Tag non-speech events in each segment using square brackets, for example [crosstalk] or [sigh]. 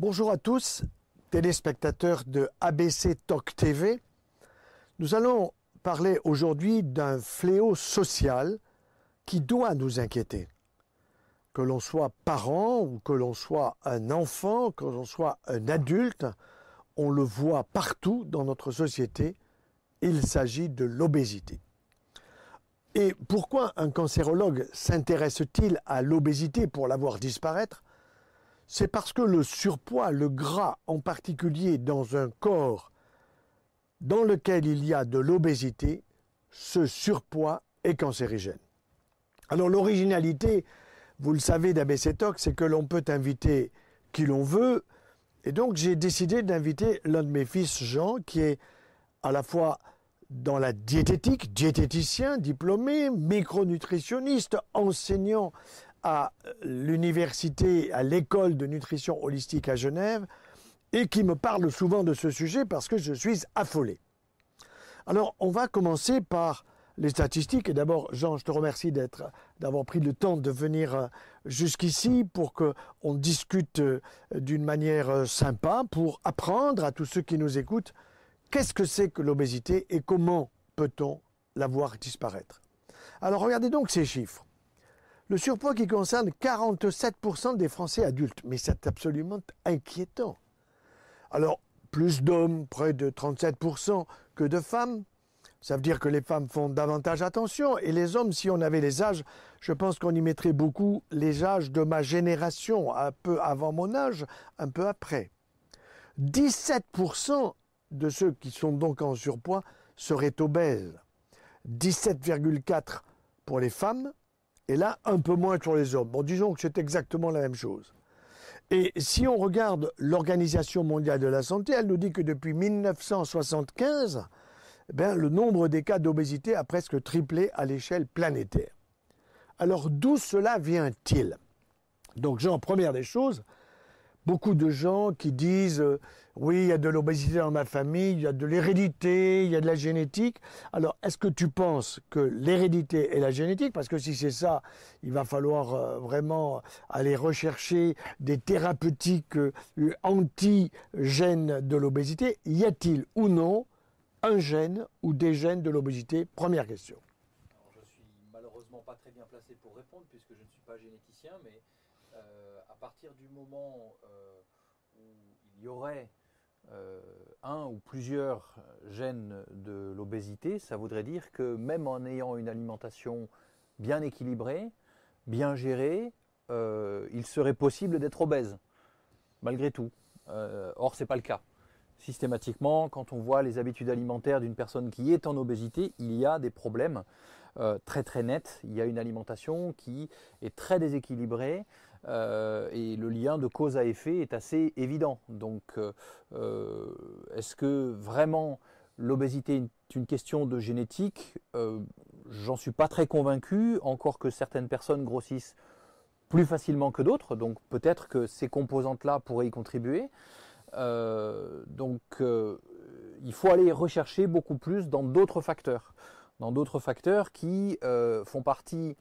Bonjour à tous, téléspectateurs de ABC Talk TV. Nous allons parler aujourd'hui d'un fléau social qui doit nous inquiéter. Que l'on soit parent ou que l'on soit un enfant, que l'on soit un adulte, on le voit partout dans notre société, il s'agit de l'obésité. Et pourquoi un cancérologue s'intéresse-t-il à l'obésité pour la voir disparaître? C'est parce que le surpoids, le gras en particulier dans un corps dans lequel il y a de l'obésité, ce surpoids est cancérigène. Alors l'originalité, vous le savez d'ABC Talk, c'est que l'on peut inviter qui l'on veut. Et donc j'ai décidé d'inviter l'un de mes fils, Jean, qui est à la fois dans la diététique, diététicien diplômé, micronutritionniste, enseignant à l'université, à l'école de nutrition holistique à Genève, et qui me parle souvent de ce sujet parce que je suis affolé. Alors, on va commencer par les statistiques. Et d'abord, Jean, je te remercie d'avoir pris le temps de venir euh, jusqu'ici pour qu'on discute euh, d'une manière euh, sympa, pour apprendre à tous ceux qui nous écoutent qu'est-ce que c'est que l'obésité et comment peut-on la voir disparaître. Alors, regardez donc ces chiffres. Le surpoids qui concerne 47% des Français adultes, mais c'est absolument inquiétant. Alors, plus d'hommes, près de 37% que de femmes, ça veut dire que les femmes font davantage attention. Et les hommes, si on avait les âges, je pense qu'on y mettrait beaucoup les âges de ma génération, un peu avant mon âge, un peu après. 17% de ceux qui sont donc en surpoids seraient obèses. 17,4% pour les femmes, et là, un peu moins pour les hommes. Bon, disons que c'est exactement la même chose. Et si on regarde l'Organisation mondiale de la santé, elle nous dit que depuis 1975, eh le nombre des cas d'obésité a presque triplé à l'échelle planétaire. Alors d'où cela vient-il? Donc Jean, première des choses, beaucoup de gens qui disent euh, oui, il y a de l'obésité dans ma famille, il y a de l'hérédité, il y a de la génétique. Alors, est-ce que tu penses que l'hérédité est la génétique Parce que si c'est ça, il va falloir euh, vraiment aller rechercher des thérapeutiques euh, anti-gènes de l'obésité. Y a-t-il ou non un gène ou des gènes de l'obésité? Première question. je suis malheureusement pas très bien placé pour répondre puisque je ne suis pas généticien, mais partir du moment euh, où il y aurait euh, un ou plusieurs gènes de l'obésité, ça voudrait dire que même en ayant une alimentation bien équilibrée, bien gérée, il serait possible d'être obèse, malgré tout. or, ce n'est pas le cas systématiquement, quand on voit les habitudes alimentaires d'une personne qui est en obésité, il y a des problèmes euh, très très nets. Il y a une alimentation qui est très déséquilibrée euh, et le lien de cause à effet est assez évident. Donc, euh, est-ce que vraiment l'obésité est une question de génétique? J'en suis pas très convaincu, encore que certaines personnes grossissent plus facilement que d'autres, donc peut-être que ces composantes-là pourraient y contribuer. Euh, donc euh, il faut aller rechercher beaucoup plus dans d'autres facteurs, dans d'autres facteurs qui euh, font partie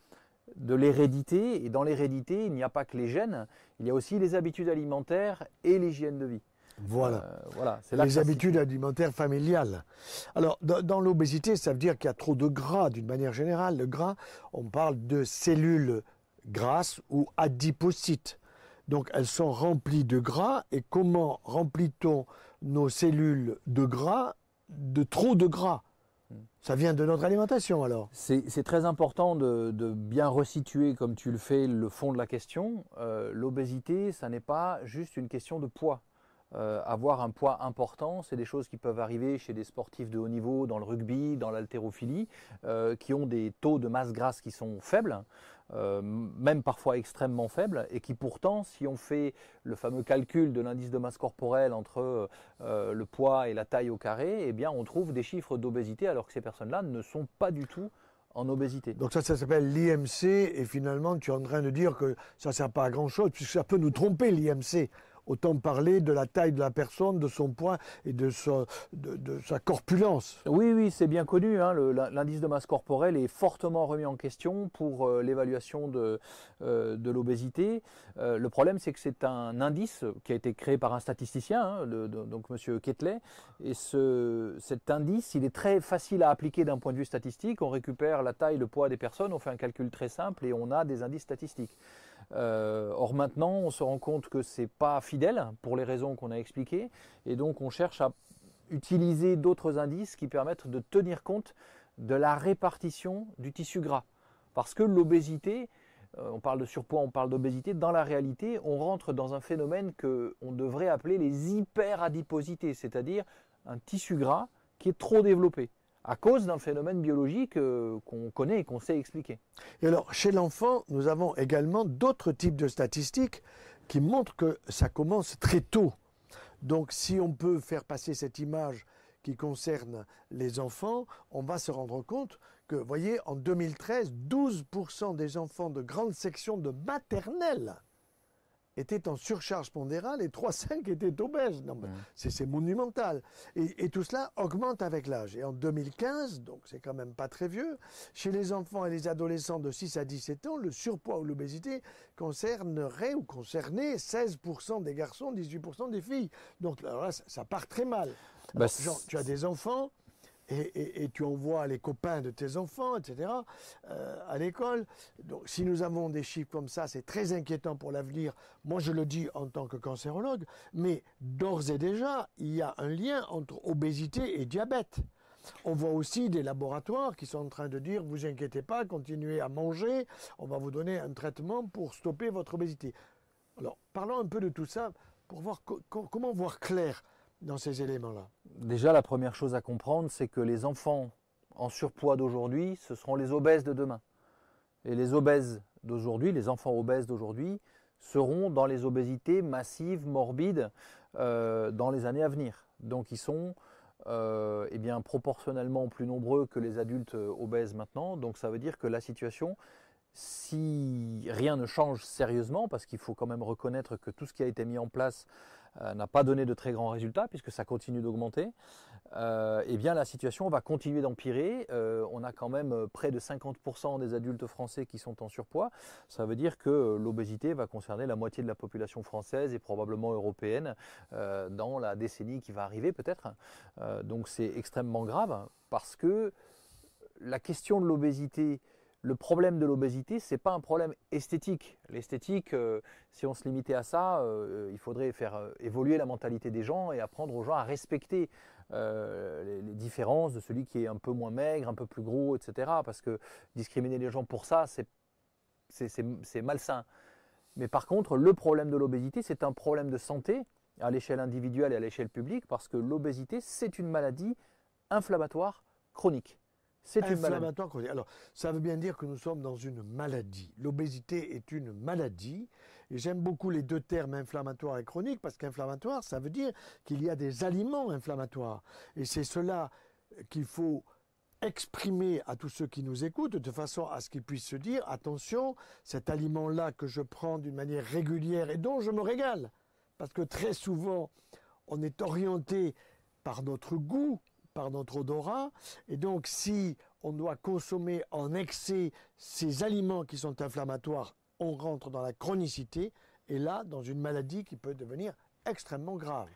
de l'hérédité. Et dans l'hérédité, il n'y a pas que les gènes, il y a aussi les habitudes alimentaires et l'hygiène de vie. Voilà. voilà c'est les habitudes alimentaires familiales. Alors, dans, dans l'obésité, ça veut dire qu'il y a trop de gras d'une manière générale. Le gras, on parle de cellules grasses ou adipocytes. Donc elles sont remplies de gras. Et comment remplit-on nos cellules de gras De trop de gras? Ça vient de notre alimentation alors C'est très important de, bien resituer, comme tu le fais, le fond de la question. Euh, l'obésité, ça n'est pas juste une question de poids. Euh, avoir un poids important, c'est des choses qui peuvent arriver chez des sportifs de haut niveau, dans le rugby, dans l'haltérophilie, euh, qui ont des taux de masse grasse qui sont faibles, euh, même parfois extrêmement faibles, et qui pourtant, si on fait le fameux calcul de l'indice de masse corporelle entre le poids et la taille au carré, eh bien, on trouve des chiffres d'obésité, alors que ces personnes-là ne sont pas du tout en obésité. Donc ça, ça s'appelle l'IMC, et finalement, tu es en train de dire que ça ne sert pas à grand-chose, puisque ça peut nous tromper, l'IMC Autant parler de la taille de la personne, de son poids et de sa, corpulence. Oui, oui, c'est bien connu. Hein, l'indice de masse corporelle est fortement remis en question pour euh, l'évaluation de, euh, l'obésité. Euh, le problème, c'est que c'est un indice qui a été créé par un statisticien, hein, donc M. Ketley. Et ce, cet indice, il est très facile à appliquer d'un point de vue statistique. On récupère la taille, le poids des personnes, on fait un calcul très simple et on a des indices statistiques. Euh, or maintenant, on se rend compte que c'est pas fidèle pour les raisons qu'on a expliquées, et donc on cherche à utiliser d'autres indices qui permettent de tenir compte de la répartition du tissu gras. Parce que l'obésité, euh, on parle de surpoids, on parle d'obésité, dans la réalité, on rentre dans un phénomène que on devrait appeler les hyperadiposités, c'est-à-dire un tissu gras qui est trop développé à cause d'un phénomène biologique euh, qu'on connaît et qu'on sait expliquer. Et alors, chez l'enfant, nous avons également d'autres types de statistiques qui montrent que ça commence très tôt. Donc, si on peut faire passer cette image qui concerne les enfants, on va se rendre compte que, voyez, en 2013, 12% des enfants de grande section de maternelle étaient en surcharge pondérale et 3,5 étaient obèses. Non, mmh. C'est monumental. Et, tout cela augmente avec l'âge. Et en 2015, donc c'est quand même pas très vieux, chez les enfants et les adolescents de 6 à 17 ans, le surpoids ou l'obésité concernerait ou concernait 16% des garçons, 18% des filles. Donc là, ça, part très mal. Bah, tu as des enfants et, tu envoies les copains de tes enfants, etc., euh, à l'école. Donc, si nous avons des chiffres comme ça, c'est très inquiétant pour l'avenir. Moi, je le dis en tant que cancérologue, mais d'ores et déjà, il y a un lien entre obésité et diabète. On voit aussi des laboratoires qui sont en train de dire, vous inquiétez pas, continuez à manger, on va vous donner un traitement pour stopper votre obésité. Alors, parlons un peu de tout ça pour voir comment voir clair dans ces éléments-là Déjà, la première chose à comprendre, c'est que les enfants en surpoids d'aujourd'hui, ce seront les obèses de demain. Et les obèses d'aujourd'hui, les enfants obèses d'aujourd'hui, seront dans les obésités massives, morbides, euh, dans les années à venir. Donc ils sont euh, eh bien, proportionnellement plus nombreux que les adultes obèses maintenant. Donc ça veut dire que la situation, si rien ne change sérieusement, parce qu'il faut quand même reconnaître que tout ce qui a été mis en place euh, n'a pas donné de très grands résultats puisque ça continue d'augmenter, euh, eh bien la situation va continuer d'empirer. Euh, on a quand même près de 50% des adultes français qui sont en surpoids. Ça veut dire que l'obésité va concerner la moitié de la population française et probablement européenne dans la décennie qui va arriver peut-être. donc c'est extrêmement grave parce que la question de l'obésité le problème de l'obésité, ce n'est pas un problème esthétique. L'esthétique, euh, si on se limitait à ça, euh, il faudrait faire euh, évoluer la mentalité des gens et apprendre aux gens à respecter les, différences de celui qui est un peu moins maigre, un peu plus gros, etc. Parce que discriminer les gens pour ça, c'est malsain. Mais par contre, le problème de l'obésité, c'est un problème de santé à l'échelle individuelle et à l'échelle publique, parce que l'obésité, c'est une maladie inflammatoire chronique. C'est une maladie. Alors, ça veut bien dire que nous sommes dans une maladie. L'obésité est une maladie. Et j'aime beaucoup les deux termes inflammatoire et chronique parce qu'inflammatoire, ça veut dire qu'il y a des aliments inflammatoires. Et c'est cela qu'il faut exprimer à tous ceux qui nous écoutent de façon à ce qu'ils puissent se dire attention, cet aliment-là que je prends d'une manière régulière et dont je me régale. Parce que très souvent, on est orienté par notre goût, par notre odorat. Et donc, si on doit consommer en excès ces aliments qui sont inflammatoires, on rentre dans la chronicité et là, dans une maladie qui peut devenir extrêmement grave.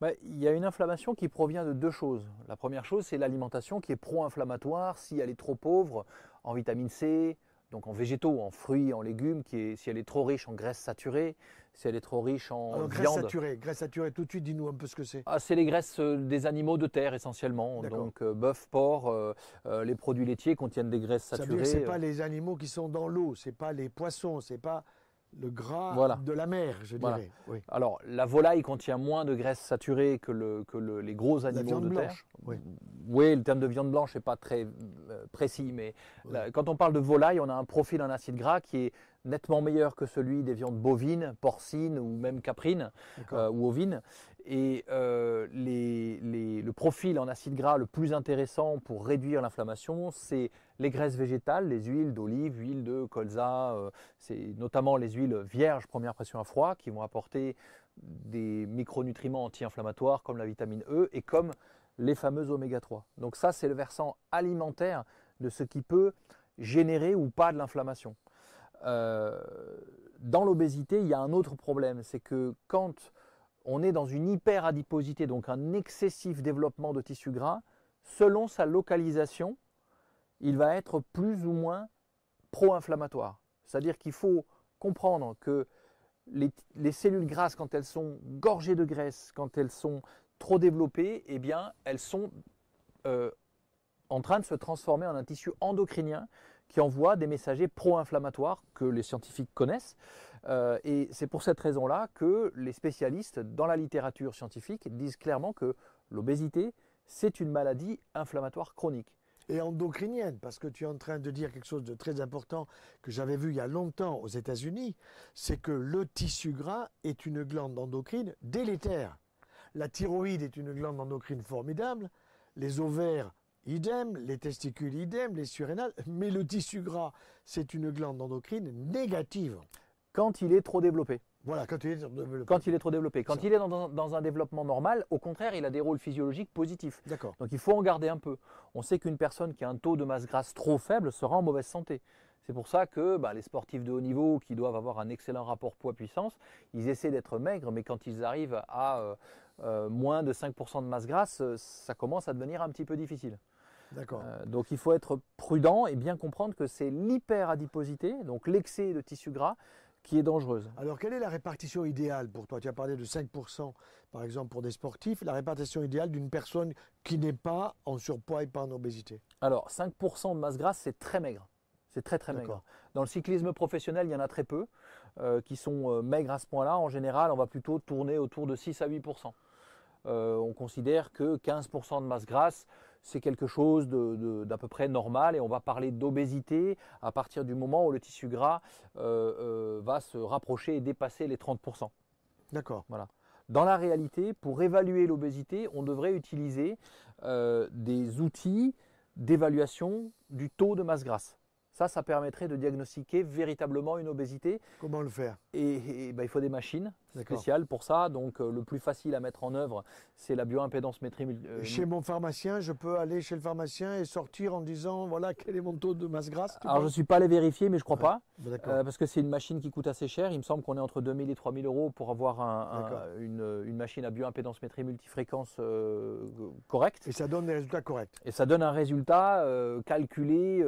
Bah, il y a une inflammation qui provient de deux choses. La première chose, c'est l'alimentation qui est pro-inflammatoire si elle est trop pauvre en vitamine C, donc en végétaux, en fruits, en légumes, qui est, si elle est trop riche en graisses saturées, si elle est trop riche en Alors, graisse saturée, graisse saturée, tout de suite, dis-nous un peu ce que c'est. Ah, c'est les graisses euh, des animaux de terre essentiellement. Donc euh, bœuf, porc, euh, les produits laitiers contiennent des graisses saturées. Ça veut dire c'est pas les animaux qui sont dans l'eau, c'est pas les poissons, c'est pas le gras de la mer, je dirais. Alors, la volaille contient moins de graisse saturée que, le, que les gros animaux de terre. Oui. oui. le terme de viande blanche n'est pas très précis, mais quand on parle de volaille, on a un profil en acide gras qui est nettement meilleur que celui des viandes bovines, porcines ou même caprines euh, ou ovines. Et euh, le profil en acide gras le plus intéressant pour réduire l'inflammation, c'est les graisses végétales, les huiles d'olive, huile de colza, euh, c'est notamment les huiles vierges première pression à froid qui vont apporter des micronutriments anti-inflammatoires comme la vitamine E et comme les fameux oméga 3. Donc ça, c'est le versant alimentaire de ce qui peut générer ou pas de l'inflammation. Euh, dans l'obésité, il y a un autre problème, c'est que quand on est dans une hyperadiposité, donc un excessif développement de tissu gras, selon sa localisation, il va être plus ou moins pro-inflammatoire. C'est-à-dire qu'il faut comprendre que les, cellules grasses, quand elles sont gorgées de graisse, quand elles sont trop développées, eh bien, elles sont euh, en train de se transformer en un tissu endocrinien qui envoie des messagers pro-inflammatoires que les scientifiques connaissent. Euh, et c'est pour cette raison-là que les spécialistes dans la littérature scientifique disent clairement que l'obésité, c'est une maladie inflammatoire chronique. Et endocrinienne, parce que tu es en train de dire quelque chose de très important que j'avais vu il y a longtemps aux États-Unis, c'est que le tissu gras est une glande endocrine délétère. La thyroïde est une glande endocrine formidable, les ovaires idem, les testicules idem, les surrénales, mais le tissu gras, c'est une glande endocrine négative. Quand il est trop développé. Voilà, quand il est trop développé. Quand il est trop développé. Quand il est dans, un développement normal, au contraire, il a des rôles physiologiques positifs. D'accord. Donc il faut en garder un peu. On sait qu'une personne qui a un taux de masse grasse trop faible sera en mauvaise santé. C'est pour ça que bah, les sportifs de haut niveau qui doivent avoir un excellent rapport poids-puissance, ils essaient d'être maigres, mais quand ils arrivent à euh, euh, moins de 5% de masse grasse, ça commence à devenir un petit peu difficile. Euh, donc il faut être prudent et bien comprendre que c'est l'hyperadiposité, donc l'excès de tissu gras, qui est dangereuse. Alors quelle est la répartition idéale pour toi? Tu as parlé de 5% par exemple pour des sportifs, la répartition idéale d'une personne qui n'est pas en surpoids et pas en obésité? Alors 5% de masse grasse, c'est très maigre. C'est très très maigre. Dans le cyclisme professionnel, il y en a très peu euh, qui sont euh, maigres à ce point-là. En général, on va plutôt tourner autour de 6 à 8%. on considère que 15% de masse grasse, c'est quelque chose d'à peu près normal et on va parler d'obésité à partir du moment où le tissu gras euh, euh, va se rapprocher et dépasser les 30%. D'accord. Voilà. Dans la réalité, pour évaluer l'obésité, on devrait utiliser euh, des outils d'évaluation du taux de masse grasse. Ça, ça permettrait de diagnostiquer véritablement une obésité. Comment le faire? Et, ben, il faut des machines spéciales pour ça. Donc euh, le plus facile à mettre en œuvre, c'est la bioimpédance-métrie. Euh, chez mon pharmacien, je peux aller chez le pharmacien et sortir en disant voilà quel est mon taux de masse grasse. Alors je ne suis pas allé vérifier, mais je crois pas. Euh, parce que c'est une machine qui coûte assez cher. Il me semble qu'on est entre 2000 et 3000 euros pour avoir une, une, machine à bioimpédance-métrie multifréquence correcte. Et ça donne des résultats corrects. Et ça donne un résultat calculé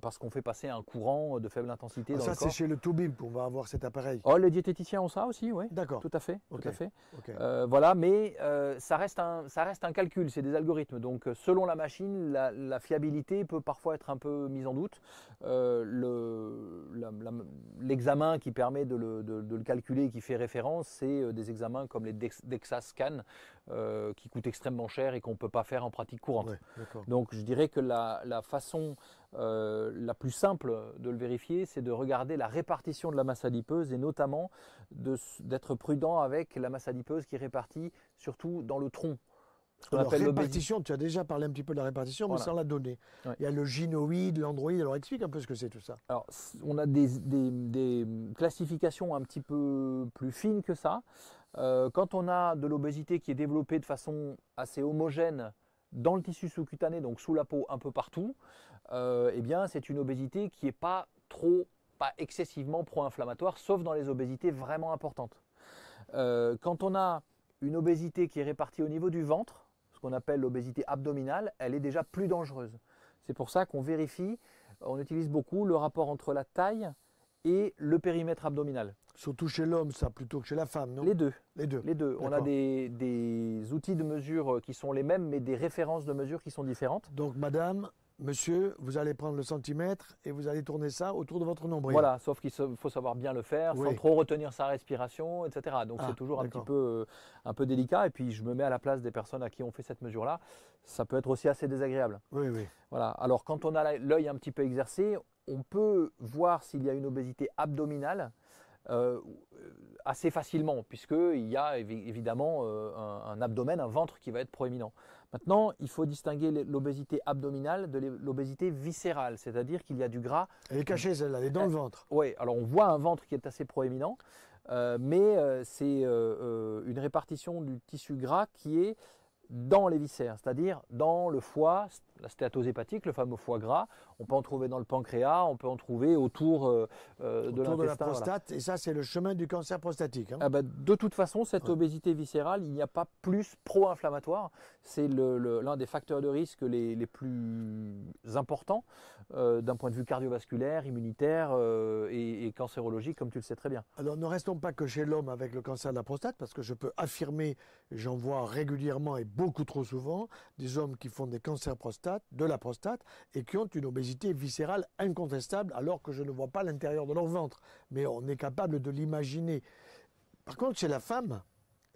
parce qu'on fait passer un courant de faible intensité ah, dans ça, le corps. Ça, c'est chez le Toubib qu'on va avoir cet appareil. Oh, les diététiciens ont ça aussi, oui. D'accord. Tout à fait. Tout à fait. Euh, voilà, mais euh, ça, reste un, ça reste un calcul, c'est des algorithmes. Donc, euh, selon la machine, la, fiabilité peut parfois être un peu mise en doute. L'examen qui permet de le, de, le, calculer, qui fait référence, c'est des examens comme les DEXA Scan, qui coûtent extrêmement cher et qu'on ne peut pas faire en pratique courante. Donc, je dirais que la, la façon euh, la plus simple de le vérifier, c'est de regarder la répartition de la masse adipeuse et notamment d'être prudent avec la masse adipeuse qui est répartie surtout dans le tronc. Alors, répartition, tu as déjà parlé un petit peu de la répartition, mais sans la donner. Il y a le gynoïde, l'androïde, alors explique un peu ce que c'est tout ça. Alors, on a des, classifications un petit peu plus fines que ça. Euh, quand on a de l'obésité qui est développée de façon assez homogène dans le tissu sous-cutané, donc sous la peau un peu partout, euh, eh bien c'est une obésité qui n'est pas trop, pas excessivement pro-inflammatoire, sauf dans les obésités vraiment importantes. Euh, quand on a une obésité qui est répartie au niveau du ventre, ce qu'on appelle l'obésité abdominale, elle est déjà plus dangereuse. C'est pour ça qu'on vérifie, on utilise beaucoup le rapport entre la taille et le périmètre abdominal. Surtout chez l'homme, ça, plutôt que chez la femme, non? Les deux. Les deux. Les deux. On a des, des, outils de mesure qui sont les mêmes, mais des références de mesure qui sont différentes. Donc, madame, Monsieur, vous allez prendre le centimètre et vous allez tourner ça autour de votre nombril. Voilà, sauf qu'il faut savoir bien le faire, sans trop retenir sa respiration, etc. Donc c'est ah, toujours un petit peu, euh, un peu délicat. Et puis je me mets à la place des personnes à qui on fait cette mesure-là. Ça peut être aussi assez désagréable. Oui, oui. Voilà. Alors quand on a l'œil un petit peu exercé, on peut voir s'il y a une obésité abdominale. Euh, assez facilement, puisqu'il y a évidemment euh, un, abdomen, un ventre qui va être proéminent. Maintenant, il faut distinguer l'obésité abdominale de l'obésité viscérale, c'est-à-dire qu'il y a du gras. Elle est cachée celle-là, elle est dans le ventre. Oui, alors on voit un ventre qui est assez proéminent. euh, mais euh, c'est euh, une répartition du tissu gras qui est dans les viscères, c'est-à-dire dans le foie, la stéatose hépatique, le fameux foie gras. On peut en trouver dans le pancréas, on peut en trouver autour, euh, euh, de Autour de la l'intestin. voilà. prostate, et ça c'est le chemin du cancer prostatique. hein. Ah bah, de toute façon, cette Ouais. obésité viscérale, il n'y a pas plus pro-inflammatoire. C'est l'un des facteurs de risque les, les plus importants euh, d'un point de vue cardiovasculaire, immunitaire euh, et, et cancérologique, comme tu le sais très bien. Alors ne restons pas que chez l'homme avec le cancer de la prostate, parce que je peux affirmer, j'en vois régulièrement et beaucoup trop souvent, des hommes qui font des cancers de la prostate, et qui ont une obésité viscérale incontestable, alors que je ne vois pas l'intérieur de leur ventre. Mais on est capable de l'imaginer. Par contre, chez la femme,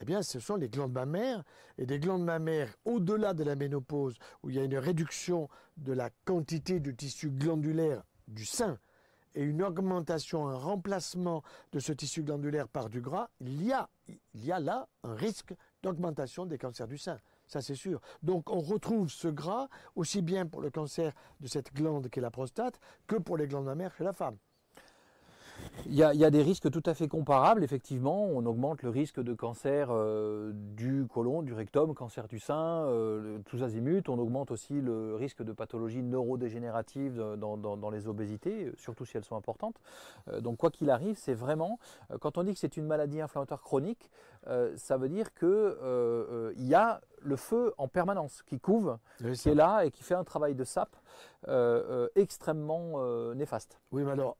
eh bien, ce sont les glandes mammaires, et des glandes mammaires au-delà de la ménopause, où il y a une réduction de la quantité du tissu glandulaire du sein, et une augmentation, un remplacement de ce tissu glandulaire par du gras, il y a là un risque d'augmentation des cancers du sein. Ça, c'est sûr. Donc, on retrouve ce gras aussi bien pour le cancer de cette glande qu'est la prostate que pour les glandes mammaires chez la femme. Il y, a, il y a des risques tout à fait comparables, effectivement. On augmente le risque de cancer euh, du côlon, du rectum, cancer du sein, euh, tous azimuts. On augmente aussi le risque de pathologies neurodégénératives euh, dans, dans- dans les obésités, surtout si elles sont importantes. Euh, donc, quoi qu'il arrive, c'est vraiment, quand on dit que c'est une maladie inflammatoire chronique, ça veut dire qu'il il y a le feu en permanence qui couve, qui est là et qui fait un travail de sape extrêmement néfaste. Oui, mais alors,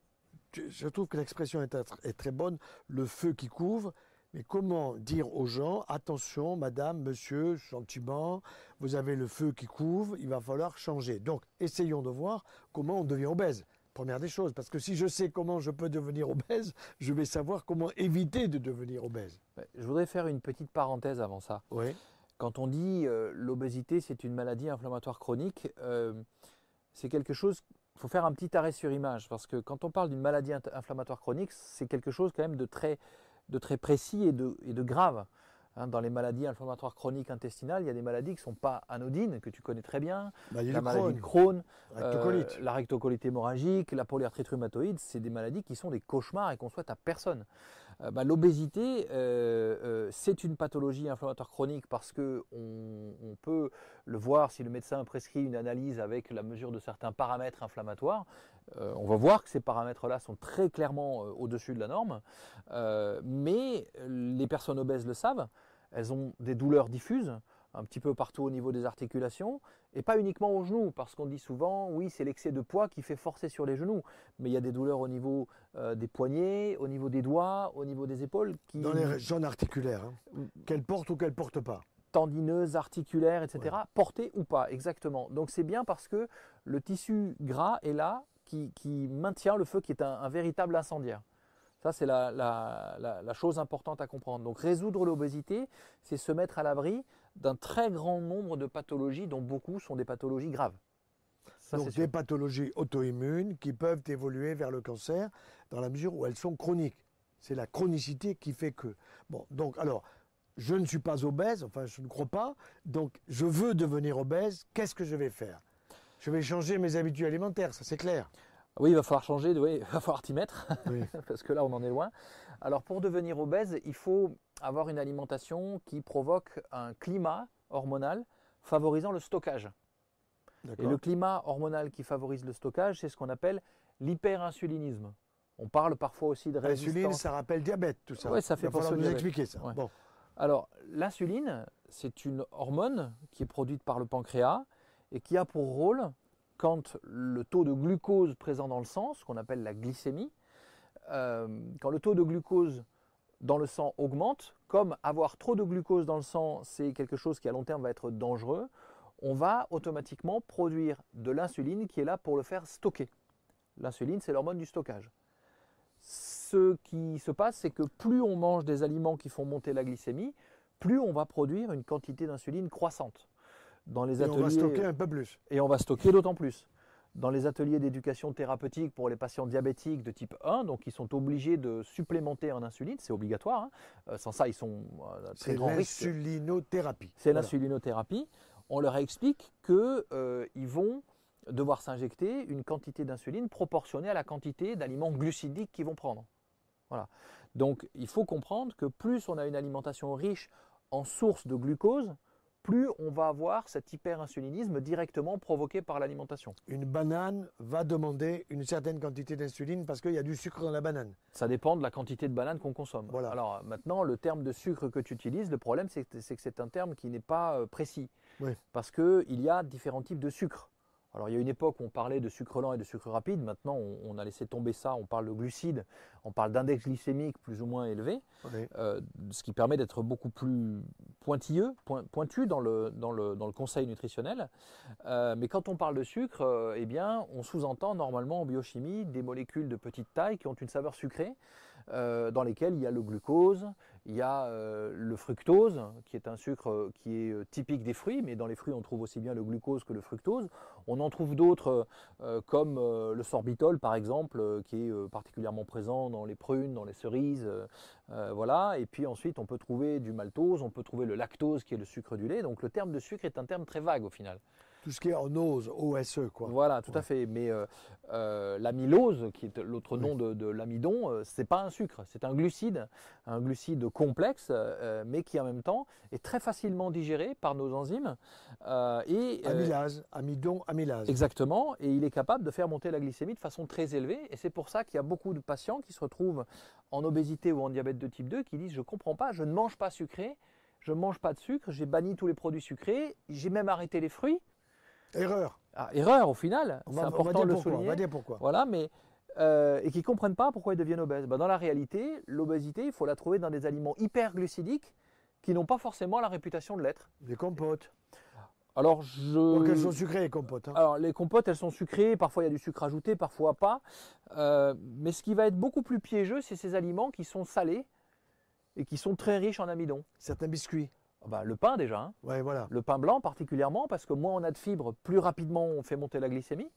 je trouve que l'expression est, très bonne, le feu qui couvre. Mais comment dire aux gens, attention, madame, monsieur, gentiment, vous avez le feu qui couvre, il va falloir changer. Donc, essayons de voir comment on devient obèse. Première des choses, parce que si je sais comment je peux devenir obèse, je vais savoir comment éviter de devenir obèse. Je voudrais faire une petite parenthèse avant ça. Oui. Quand on dit euh, l'obésité, c'est une maladie inflammatoire chronique, euh, c'est quelque chose. Il faut faire un petit arrêt sur image parce que quand on parle d'une maladie inflammatoire chronique, c'est quelque chose quand même de très, de très précis et de, et de grave. Hein, dans les maladies inflammatoires chroniques intestinales, il y a des maladies qui ne sont pas anodines, que tu connais très bien. Bah, La maladie de Crohn, euh, la rectocolite hémorragique, la polyarthrite rhumatoïde, c'est des maladies qui sont des cauchemars et qu'on souhaite à personne. Euh, bah, L'obésité, euh, euh, c'est une pathologie inflammatoire chronique parce que on, peut le voir si le médecin prescrit une analyse avec la mesure de certains paramètres inflammatoires. On va voir que ces paramètres-là sont très clairement au-dessus de la norme. Mais les personnes obèses le savent. Elles ont des douleurs diffuses un petit peu partout au niveau des articulations, et pas uniquement aux genoux, parce qu'on dit souvent, oui, c'est l'excès de poids qui fait forcer sur les genoux, mais il y a des douleurs au niveau euh, des poignets, au niveau des doigts, au niveau des épaules, qui Dans les zones articulaires, hein, qu'elles portent ou qu'elles portent pas. tendineuses, articulaires, etc., portées ou pas, exactement. Donc c'est bien parce que le tissu gras est là, qui, qui maintient le feu, qui est un, un véritable incendiaire. Ça, c'est la, la- la- la chose importante à comprendre. Donc résoudre l'obésité, c'est se mettre à l'abri d'un très grand nombre de pathologies, dont beaucoup sont des pathologies graves. Ça, Donc des pathologies auto-immunes qui peuvent évoluer vers le cancer dans la mesure où elles sont chroniques. C'est la chronicité qui fait que. Bon, donc alors, je ne suis pas obèse, enfin je ne crois pas, donc je veux devenir obèse, qu'est-ce que je vais faire? Je vais changer mes habitudes alimentaires, ça c'est clair. Oui, il va falloir changer, oui, [laughs] il va falloir t'y mettre, Oui. parce que là, on en est loin. Alors, pour devenir obèse, il faut avoir une alimentation qui provoque un climat hormonal favorisant le stockage. Et le climat hormonal qui favorise le stockage, c'est ce qu'on appelle l'hyperinsulinisme. On parle parfois aussi de L'insuline, résistance. ça rappelle diabète, tout ça. Ouais, ça fait Il va nous expliquer ça. Ouais. Bon. Alors, l'insuline, c'est une hormone qui est produite par le pancréas et qui a pour rôle, quand le taux de glucose présent dans le sang, ce qu'on appelle la glycémie, euh, quand le taux de glucose dans le sang augmente, comme avoir trop de glucose dans le sang, c'est quelque chose qui à long terme va être dangereux, on va automatiquement produire de l'insuline qui est là pour le faire stocker. L'insuline, c'est l'hormone du stockage. Ce qui se passe, c'est que plus on mange des aliments qui font monter la glycémie, plus on va produire une quantité d'insuline croissante. Dans les Et ateliers, on va stocker un peu plus. et on va stocker d'autant plus. Dans les ateliers d'éducation thérapeutique pour les patients diabétiques de type 1, donc ils sont obligés de supplémenter en insuline, c'est obligatoire. hein. Euh, Sans ça, ils sont à très C'est l'insulinothérapie. C'est Voilà. l'insulinothérapie. On leur explique qu'ils vont devoir s'injecter une quantité d'insuline proportionnée à la quantité d'aliments glucidiques qu'ils vont prendre. Voilà. Donc il faut comprendre que plus on a une alimentation riche en sources de glucose, plus on va avoir cet hyperinsulinisme directement provoqué par l'alimentation. Une banane va demander une certaine quantité d'insuline parce qu'il y a du sucre dans la banane. Ça dépend de la quantité de banane qu'on consomme. Voilà. Alors maintenant, le terme de sucre que tu utilises, le problème c'est que c'est un terme qui n'est pas euh, précis. Oui. Parce qu'il y a différents types de sucre. Alors il y a une époque où on parlait de sucre lent et de sucre rapide, maintenant on, on a laissé tomber ça, on parle de glucides, on parle d'index glycémique plus ou moins élevé, Oui. euh, ce qui permet d'être beaucoup plus pointilleux, point- pointu dans le, dans le, dans le conseil nutritionnel. Euh, mais quand on parle de sucre, euh, eh bien, on sous-entend normalement en biochimie des molécules de petite taille qui ont une saveur sucrée, euh, dans lesquelles il y a le glucose, il y a euh, le fructose, qui est un sucre euh, qui est typique des fruits, mais dans les fruits on trouve aussi bien le glucose que le fructose. On en trouve d'autres comme le sorbitol par exemple, qui est particulièrement présent dans les prunes, dans les cerises, voilà. Et puis ensuite on peut trouver du maltose, on peut trouver le lactose qui est le sucre du lait. Donc le terme de sucre est un terme très vague au final. Tout ce qui est en ose, OSE, quoi. Voilà, tout Ouais. à fait. Mais euh, euh, l'amylose, qui est l'autre Oui. nom de, de l'amidon, euh, c'est pas un sucre, c'est un glucide, un glucide complexe, euh, mais qui en même temps est très facilement digéré par nos enzymes. et Amylase, amidon, amylase. Exactement, et il est capable de faire monter la glycémie de façon très élevée. Et c'est pour ça qu'il y a beaucoup de patients qui se retrouvent en obésité ou en diabète de type 2 qui disent Je comprends pas, je ne mange pas sucré, je ne mange pas de sucre, j'ai banni tous les produits sucrés, j'ai même arrêté les fruits. Erreur. Ah, erreur au final, c'est va, on va important dire de le pourquoi. On souligner. va dire pourquoi. Voilà, mais euh, et qui comprennent pas pourquoi ils deviennent obèses. Ben, dans la réalité, l'obésité, il faut la trouver dans des aliments hyperglucidiques qui n'ont pas forcément la réputation de l'être. Les compotes. Alors je Donc elles sont sucrées, les compotes. hein. alors les compotes, elles sont sucrées, parfois il y a du sucre ajouté, parfois pas. Euh, mais ce qui va être beaucoup plus piégeux, c'est ces aliments qui sont salés et qui sont très riches en amidon. Certains biscuits. Ah bah, le pain déjà, hein. Ouais, voilà. le pain blanc particulièrement, parce que moins on a de fibres, plus rapidement on fait monter la glycémie.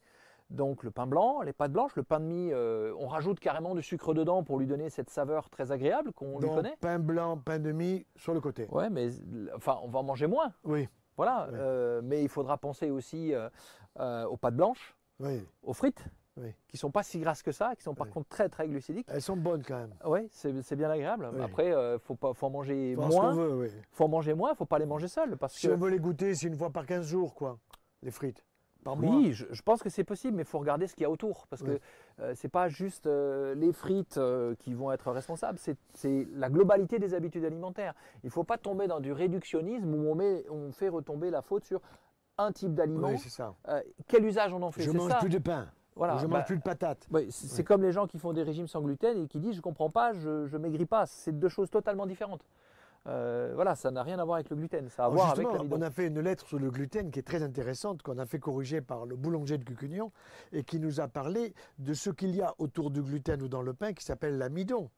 Donc le pain blanc, les pâtes blanches, le pain de mie, euh, on rajoute carrément du sucre dedans pour lui donner cette saveur très agréable qu'on lui connaît. pain blanc, pain de mie sur le côté. Ouais, mais enfin on va en manger moins, Oui, voilà. Ouais. Euh, mais il faudra penser aussi euh, aux pâtes blanches, oui, aux frites, oui. qui sont pas si grasses que ça, qui sont par contre très très glucidiques. Elles sont bonnes quand même. Oui, c'est bien agréable. Oui. Après, euh, faut pas, faut en manger Faut moins. veut. Faut en manger moins. Faut pas les manger seuls parce Si que on veut les goûter, c'est une fois par 15 jours, quoi. Les frites. Par mois. oui, je, je pense que c'est possible, mais il faut regarder ce qu'il y a autour parce que euh, c'est pas juste euh, les frites euh, qui vont être responsables. C'est- la globalité des habitudes alimentaires. Il faut pas tomber dans du réductionnisme où on met, on fait retomber la faute sur un type d'aliment. Oui, c'est ça. Euh, quel usage on en fait Je mange ça. plus de pain. Voilà, je bah, mange plus de patates. C'est Oui. comme les gens qui font des régimes sans gluten et qui disent je comprends pas, je, je maigris pas. C'est deux choses totalement différentes. Euh, voilà, ça n'a rien à voir avec le gluten, ça a à Alors voir avec justement, l'amidon. on a fait une lettre sur le gluten qui est très intéressante, qu'on a fait corriger par le boulanger de Cucugnan et qui nous a parlé de ce qu'il y a autour du gluten ou dans le pain qui s'appelle l'amidon.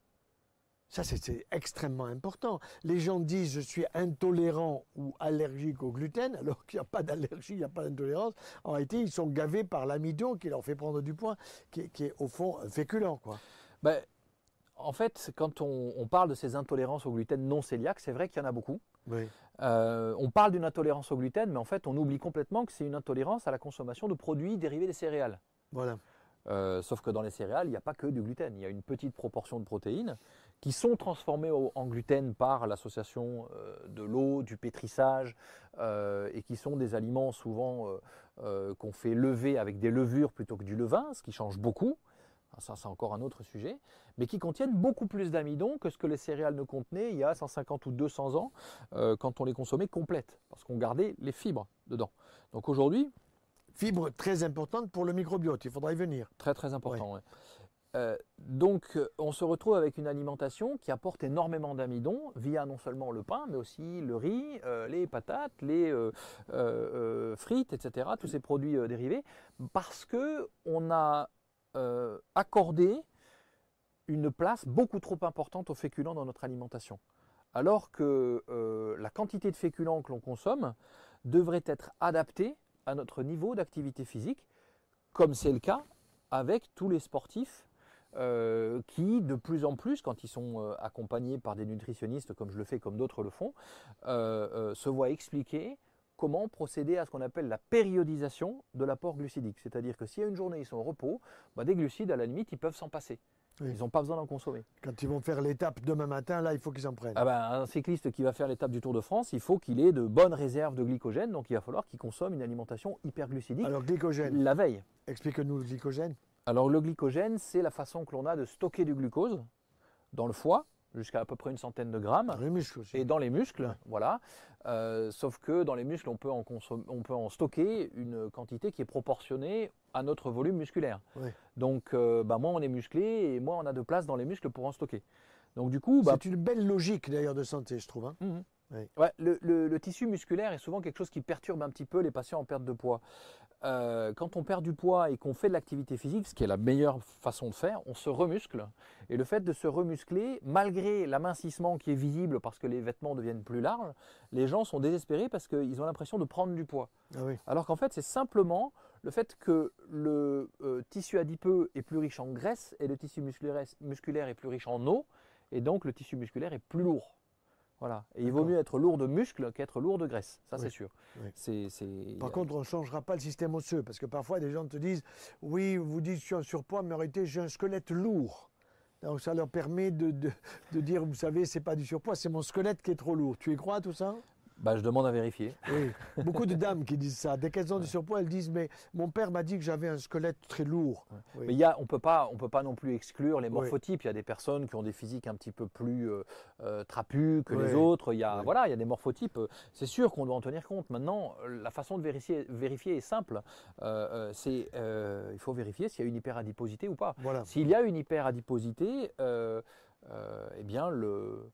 Ça, c'est- extrêmement important. Les gens disent je suis intolérant ou allergique au gluten, alors qu'il n'y a pas d'allergie, il n'y a pas d'intolérance. En réalité, ils sont gavés par l'amidon qui leur fait prendre du poids, qui, est- qui est au fond un féculent. Quoi. Ben, en fait, quand on, on parle de ces intolérances au gluten non cœliaques, c'est vrai qu'il y en a beaucoup. Oui. Euh, on parle d'une intolérance au gluten, mais en fait, on oublie complètement que c'est une intolérance à la consommation de produits dérivés des céréales. Voilà. Euh, sauf que dans les céréales, il n'y a pas que du gluten. Il y a une petite proportion de protéines qui sont transformées au- en gluten par l'association euh, de l'eau, du pétrissage, euh, et qui sont des aliments souvent euh, euh, qu'on fait lever avec des levures plutôt que du levain, ce qui change beaucoup. Ah, Ça, c'est encore un autre sujet, mais qui contiennent beaucoup plus d'amidon que ce que les céréales ne contenaient il y a 150 ou 200 ans quand on les consommait complètes, parce qu'on gardait les fibres dedans. Donc aujourd'hui, Fibre très importante pour le microbiote, il faudra y venir. Très très important. ouais. Euh, donc euh, on se retrouve avec une alimentation qui apporte énormément d'amidon via non seulement le pain, mais aussi le riz, euh, les patates, les frites, etc. Tous ces produits dérivés, parce que on a accordé une place beaucoup trop importante aux féculents dans notre alimentation. Alors que la quantité de féculents que l'on consomme devrait être adaptée à notre niveau d'activité physique, comme c'est le cas avec tous les sportifs euh, qui, de plus en plus, quand ils sont euh, accompagnés par des nutritionnistes, comme je le fais, comme d'autres le font, euh, euh, se voient expliquer comment procéder à ce qu'on appelle la périodisation de l'apport glucidique. C'est-à-dire que s'il y a une journée, ils sont au repos, bah, des glucides, à la limite, ils peuvent s'en passer. Oui. Ils n'ont pas besoin d'en consommer. Quand ils vont faire l'étape demain matin, là, il faut qu'ils en prennent. Ah ben, un cycliste qui va faire l'étape du Tour de France, il faut qu'il ait de bonnes réserves de glycogène, donc il va falloir qu'il consomme une alimentation hyperglucidique Alors, glycogène, la veille. explique-nous le glycogène. Alors le glycogène, c'est la façon que l'on a de stocker du glucose dans le foie, jusqu'à à peu près une centaine de grammes. Dans les muscles aussi. Et dans les muscles, Ouais. voilà. Euh, sauf que dans les muscles, on peut, en consom- on peut en stocker une quantité qui est proportionnée à notre volume musculaire. Ouais. Donc, euh, bah, moins on est musclé et moins on a de place dans les muscles pour en stocker. Donc, du coup, bah, C'est une belle logique d'ailleurs de santé, je trouve. hein. Mhm. Oui. Ouais, le, le- le tissu musculaire est souvent quelque chose qui perturbe un petit peu les patients en perte de poids. Euh, quand on perd du poids et qu'on fait de l'activité physique, ce qui est la meilleure façon de faire, on se remuscle. Et le fait de se remuscler, malgré l'amincissement qui est visible parce que les vêtements deviennent plus larges, les gens sont désespérés parce qu'ils ont l'impression de prendre du poids. Ah oui. Alors qu'en fait, c'est simplement le fait que le euh, tissu adipeux est plus riche en graisse et le tissu musculaire, musculaire est plus riche en eau, et donc le tissu musculaire est plus lourd. Voilà. Et il vaut mieux être lourd de muscles qu'être lourd de graisse. Ça, Oui. c'est sûr. Oui. Par contre, on ne changera pas le système osseux, parce que parfois des gens te disent, oui, vous dites je suis en surpoids, mais en réalité j'ai un squelette lourd. Donc ça leur permet de, de- de dire, vous savez, c'est pas du surpoids, c'est mon squelette qui est trop lourd. Tu y crois tout ça? Bah, je demande à vérifier. Oui. [laughs] Beaucoup de dames qui disent ça. Dès qu'elles ont du surpoids, elles disent, mais mon père m'a dit que j'avais un squelette très lourd. Oui. Mais il y a, on on peut pas non plus exclure les morphotypes. Il y a des personnes qui ont des physiques un petit peu plus euh, euh, trapus que les autres. Il y a, voilà, il y a des morphotypes. C'est sûr qu'on doit en tenir compte. Maintenant, la façon de vérifier, vérifier est simple. Euh, euh, c'est, euh, il faut vérifier s'il y a une hyperadiposité ou pas. Voilà. S'il y a une hyperadiposité, eh bien le,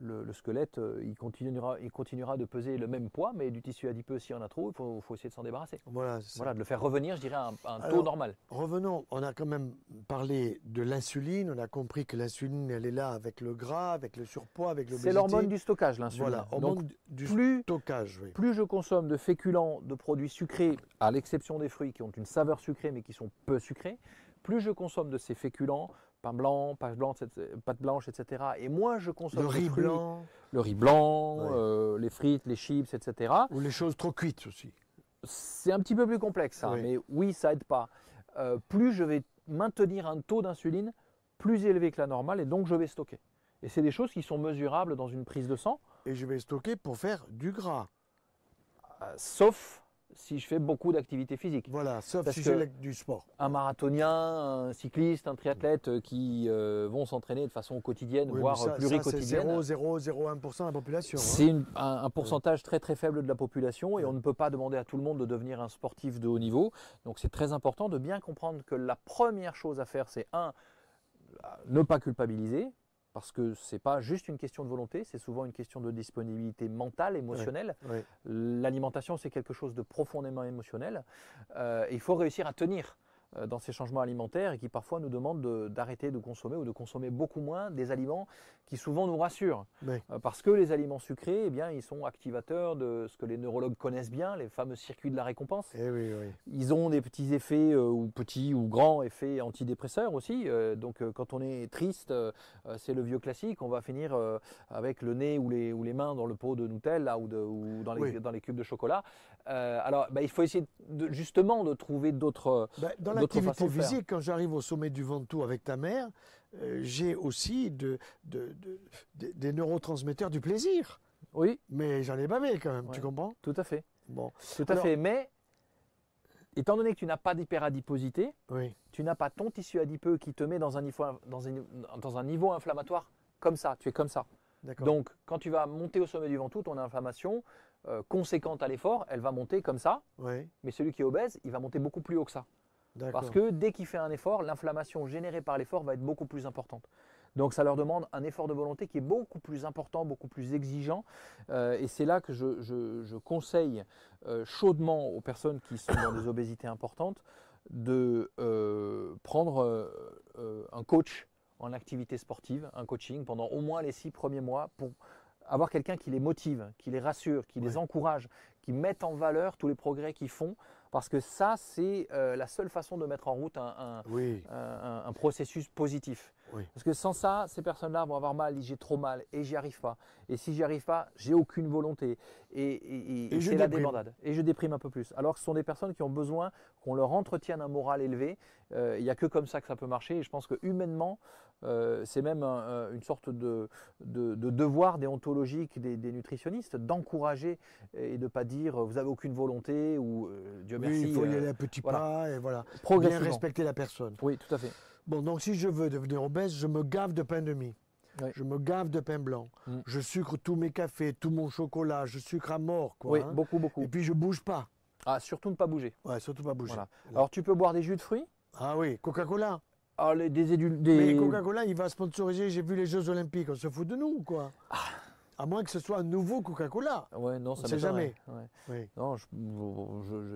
le, le squelette, euh, il continuera, il continuera de peser le même poids, mais du tissu adipeux, s'il y en a trop, il faut, faut essayer de s'en débarrasser. Voilà. Voilà, de le faire revenir, je dirais, à un, à un taux normal. Revenons, on a quand même parlé de l'insuline, on a compris que l'insuline, elle est là avec le gras, avec le surpoids, avec l'obésité. C'est l'hormone du stockage, l'insuline. Voilà, Donc, hormone du plus, stockage, oui. plus je consomme de féculents, de produits sucrés, à l'exception des fruits qui ont une saveur sucrée mais qui sont peu sucrés, plus je consomme de ces féculents, pain blanc, pâte blanche, etc., pâte blanche, etc., et moins je consomme Le riz fruits, blanc, le riz blanc, Ouais. euh, les frites, les chips, etc. ou les choses trop cuites aussi. C'est un petit peu plus complexe, Oui. mais oui, ça aide pas. Euh, plus je vais maintenir un taux d'insuline plus élevé que la normale, et donc je vais stocker. Et c'est des choses qui sont mesurables dans une prise de sang, Et je vais stocker pour faire du gras. euh, sauf si je fais beaucoup d'activité physique. Voilà, sauf Parce si j'ai du sport. Un marathonien, un cycliste, un triathlète euh, qui euh, vont s'entraîner de façon quotidienne, Oui, voire ça- ça, pluriquotidienne. C'est 0,001% de la population. hein. C'est un pourcentage très très faible de la population et on ne peut pas demander à tout le monde de devenir un sportif de haut niveau. Donc c'est très important de bien comprendre que la première chose à faire, c'est un, ne pas culpabiliser, parce que c'est pas juste une question de volonté, c'est souvent une question de disponibilité mentale, émotionnelle. Oui. L'alimentation, c'est quelque chose de profondément émotionnel. Euh, et il faut réussir à tenir euh, dans ces changements alimentaires et qui parfois nous demandent de- d'arrêter de, consommer ou de consommer beaucoup moins des aliments qui souvent nous rassurent. Oui. Euh, parce que les aliments sucrés, eh bien, ils sont activateurs de ce que les neurologues connaissent bien, les fameux circuits de la récompense. Eh oui, oui. Ils ont des petits effets, euh, ou petits ou grands effets antidépresseurs aussi. Euh, donc euh, quand on est triste, c'est le vieux classique, on va finir avec le nez ou les, ou les mains dans le pot de Nutella ou, de- ou dans, les, dans les cubes de chocolat. Alors bah, il faut essayer de- justement de trouver d'autres... Ben, dans l'activité physique, quand j'arrive au sommet du Ventoux avec ta mère, j'ai aussi de, de- de- de- des neurotransmetteurs du plaisir. Oui, Mais j'en ai bavé quand même, tu comprends? Tout à fait. Bon, Tout à Alors- fait. Mais étant donné que tu n'as pas d'hyperadiposité, oui. tu n'as pas ton tissu adipeux qui te met dans un niveau, dans un, dans un niveau inflammatoire comme ça, tu es comme ça. Donc quand tu vas monter au sommet du Ventoux, ton inflammation euh, conséquente à l'effort, elle va monter comme ça, Oui, mais celui qui est obèse, il va monter beaucoup plus haut que ça. Parce que dès qu'il fait un effort, l'inflammation générée par l'effort va être beaucoup plus importante. Donc ça leur demande un effort de volonté qui est beaucoup plus important, beaucoup plus exigeant. Euh, et c'est là que je, je- je conseille euh, chaudement aux personnes qui sont dans des obésités importantes de euh, prendre un coach en activité sportive, un coaching pendant au moins les six premiers mois pour avoir quelqu'un qui les motive, qui les rassure, qui les encourage, qui mette en valeur tous les progrès qu'ils font, parce que ça, c'est euh, la seule façon de mettre en route un, un- Oui, un- un processus positif. Oui. Parce que sans ça, ces personnes-là vont avoir mal, j'ai trop mal et j'y arrive pas. Et si j'y arrive pas, j'ai aucune volonté. Et, et- et- Et et je c'est la débandade. Et je déprime un peu plus. Alors que ce sont des personnes qui ont besoin qu'on leur entretienne un moral élevé. Euh, Il n'y a que comme ça que ça peut marcher. Et je pense que humainement, euh, c'est même un- un- une sorte de, de- de devoir déontologique des, des nutritionnistes d'encourager et de pas dire euh, vous avez aucune volonté ou euh, Dieu Oui, merci. il faut y aller à petits voilà. pas et voilà. Bien respecter la personne. Oui, tout à fait. Bon, donc si je veux devenir obèse, je me gave de pain de mie. Oui. Je me gave de pain blanc. Mm. Je sucre tous mes cafés, tout mon chocolat. Je sucre à mort, quoi. oui, hein. beaucoup, beaucoup. Et puis je bouge pas. Ah, surtout ne pas bouger. Ouais, surtout pas bouger. Voilà. Alors tu peux boire des jus de fruits, Ah oui, Coca-Cola. Ah, les- des édul- des- Mais Coca-Cola, il va sponsoriser, j'ai vu les Jeux Olympiques. On se fout de nous, quoi? Ah. À moins que ce soit un nouveau Coca-Cola. Ouais, non, ça jamais. Ouais. Oui. Non,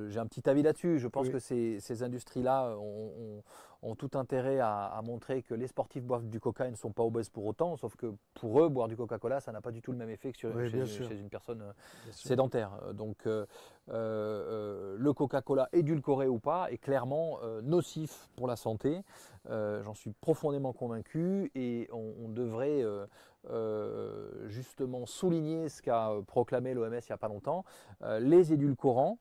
j'ai un petit avis là-dessus. Je pense Oui. que ces, ces industries-là ont, ont- ont tout intérêt à, à montrer que les sportifs boivent du coca et ne sont pas obèses pour autant, sauf que pour eux, boire du Coca-Cola, ça n'a pas du tout le même effet que sur- Oui, chez, une personne euh, sédentaire. Euh, Donc, euh, le Coca-Cola, édulcoré ou pas, est clairement euh, nocif pour la santé. J'en suis profondément convaincu et on, on devrait euh, justement souligner ce qu'a euh, proclamé l'OMS il n'y a pas longtemps. Euh, les édulcorants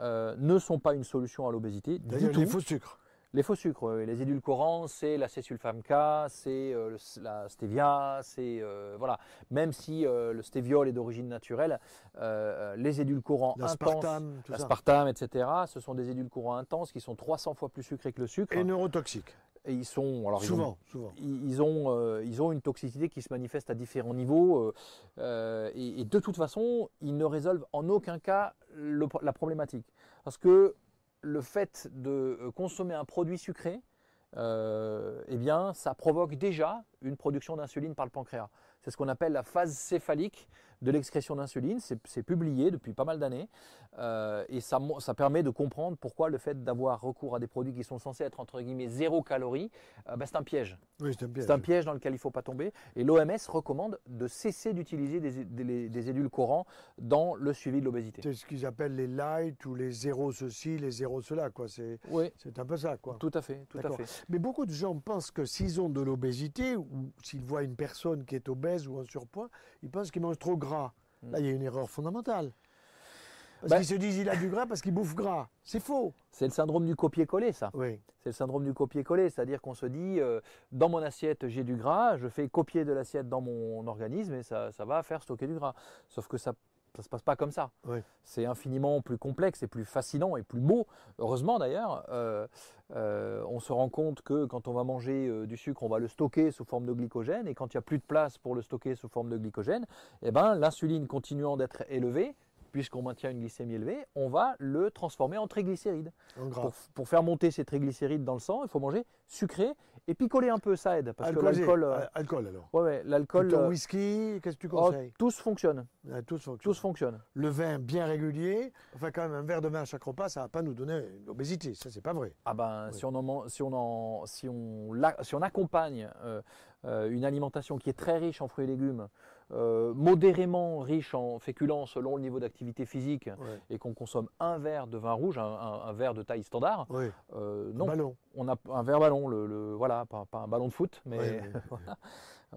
euh, ne sont pas une solution à l'obésité du D'ailleurs, tout. les faux sucres. Les faux sucres, oui. les édulcorants, c'est la césulfame K, c'est euh, la stevia, c'est euh, voilà. Même si euh, le stéviol est d'origine naturelle, les édulcorants intenses, l'aspartame, etc. Ce sont des édulcorants intenses qui sont 300 fois plus sucrés que le sucre. Et neurotoxiques. Et ils sont alors ils ont- Souvent, ils ont, euh, ils ont une toxicité qui se manifeste à différents niveaux euh, euh, et, et de toute façon, ils ne résolvent en aucun cas le- la problématique. Parce que le fait de consommer un produit sucré, euh, eh bien, ça provoque déjà une production d'insuline par le pancréas. C'est ce qu'on appelle la phase céphalique de l'excrétion d'insuline. C'est publié depuis pas mal d'années euh, et ça, ça permet de comprendre pourquoi le fait d'avoir recours à des produits qui sont censés être entre guillemets zéro calorie, euh, ben, c'est un piège. Oui, c'est un piège. C'est un piège dans lequel il ne faut pas tomber. Et l'OMS recommande de cesser d'utiliser des, des- des édulcorants dans le suivi de l'obésité. C'est ce qu'ils appellent les light ou les zéros ceci, les zéros cela, quoi. C'est Oui, c'est un peu ça, quoi. tout à fait, tout à fait. Mais beaucoup de gens pensent que s'ils ont de l'obésité ou s'ils voient une personne qui est obèse ou en surpoids, ils pensent qu'ils mangent trop gras. Mm. Là, il y a une erreur fondamentale. Parce Ben- qu'ils se disent il a du gras parce qu'il bouffe gras. C'est faux. C'est le syndrome du copier-coller, ça. Oui. C'est le syndrome du copier-coller, c'est-à-dire qu'on se dit, euh, dans mon assiette, j'ai du gras, je fais copier de l'assiette dans mon organisme et ça, ça va faire stocker du gras. Sauf que ça ne se passe pas comme ça. Oui. C'est infiniment plus complexe et plus fascinant et plus beau. Heureusement d'ailleurs, euh, euh, on se rend compte que quand on va manger euh, du sucre, on va le stocker sous forme de glycogène et quand il n'y a plus de place pour le stocker sous forme de glycogène, eh ben, l'insuline continuant d'être élevée, puisqu'on maintient une glycémie élevée, on va le transformer en triglycérides. En gras. Pour, pour faire monter ces triglycérides dans le sang, il faut manger sucré et picoler un peu, ça aide. Parce que l'alcool. euh, Alcool alors. ouais, ouais, l'alcool. Plutôt euh, whisky, qu'est-ce que tu oh, conseilles? tous fonctionnent. Ah, Tous fonctionnent. Tous fonctionnent. Le vin bien régulier, enfin quand même un verre de vin à chaque repas, ça va pas nous donner l'obésité. Ça, c'est pas vrai. Ah ben, Oui. si, on en, si, on en- si, on, la- si on accompagne euh, euh, une alimentation qui est très riche en fruits et légumes, euh, modérément riche en féculents selon le niveau d'activité physique, Ouais. et qu'on consomme un verre de vin rouge, un, un- un verre de taille standard, euh, non, Ballon. On a un verre ballon, le, le- voilà, pas, pas un ballon de foot, mais Ouais, [laughs] ouais, voilà.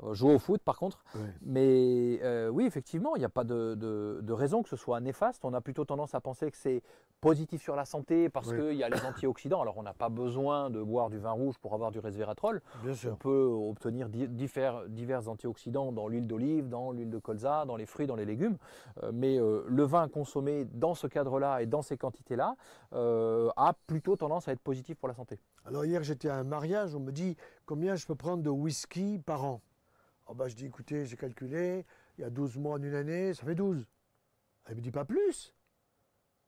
Euh, jouer au foot par contre. Mais euh, oui, effectivement, il n'y a pas de, de- de raison que ce soit néfaste. On a plutôt tendance à penser que c'est positif sur la santé parce qu'il y a les antioxydants. Alors, on n'a pas besoin de boire du vin rouge pour avoir du resveratrol. Bien On peut obtenir di- divers, divers antioxydants dans l'huile d'olive, dans l'huile de colza, dans les fruits, dans les légumes. Euh, mais euh, le vin consommé dans ce cadre-là et dans ces quantités-là a plutôt tendance à être positif pour la santé. Alors hier, j'étais à un mariage, on me dit combien je peux prendre de whisky par an? Oh bah, je dis écoutez, j'ai calculé, il y a 12 mois en une année, ça fait 12. Elle me dit pas plus.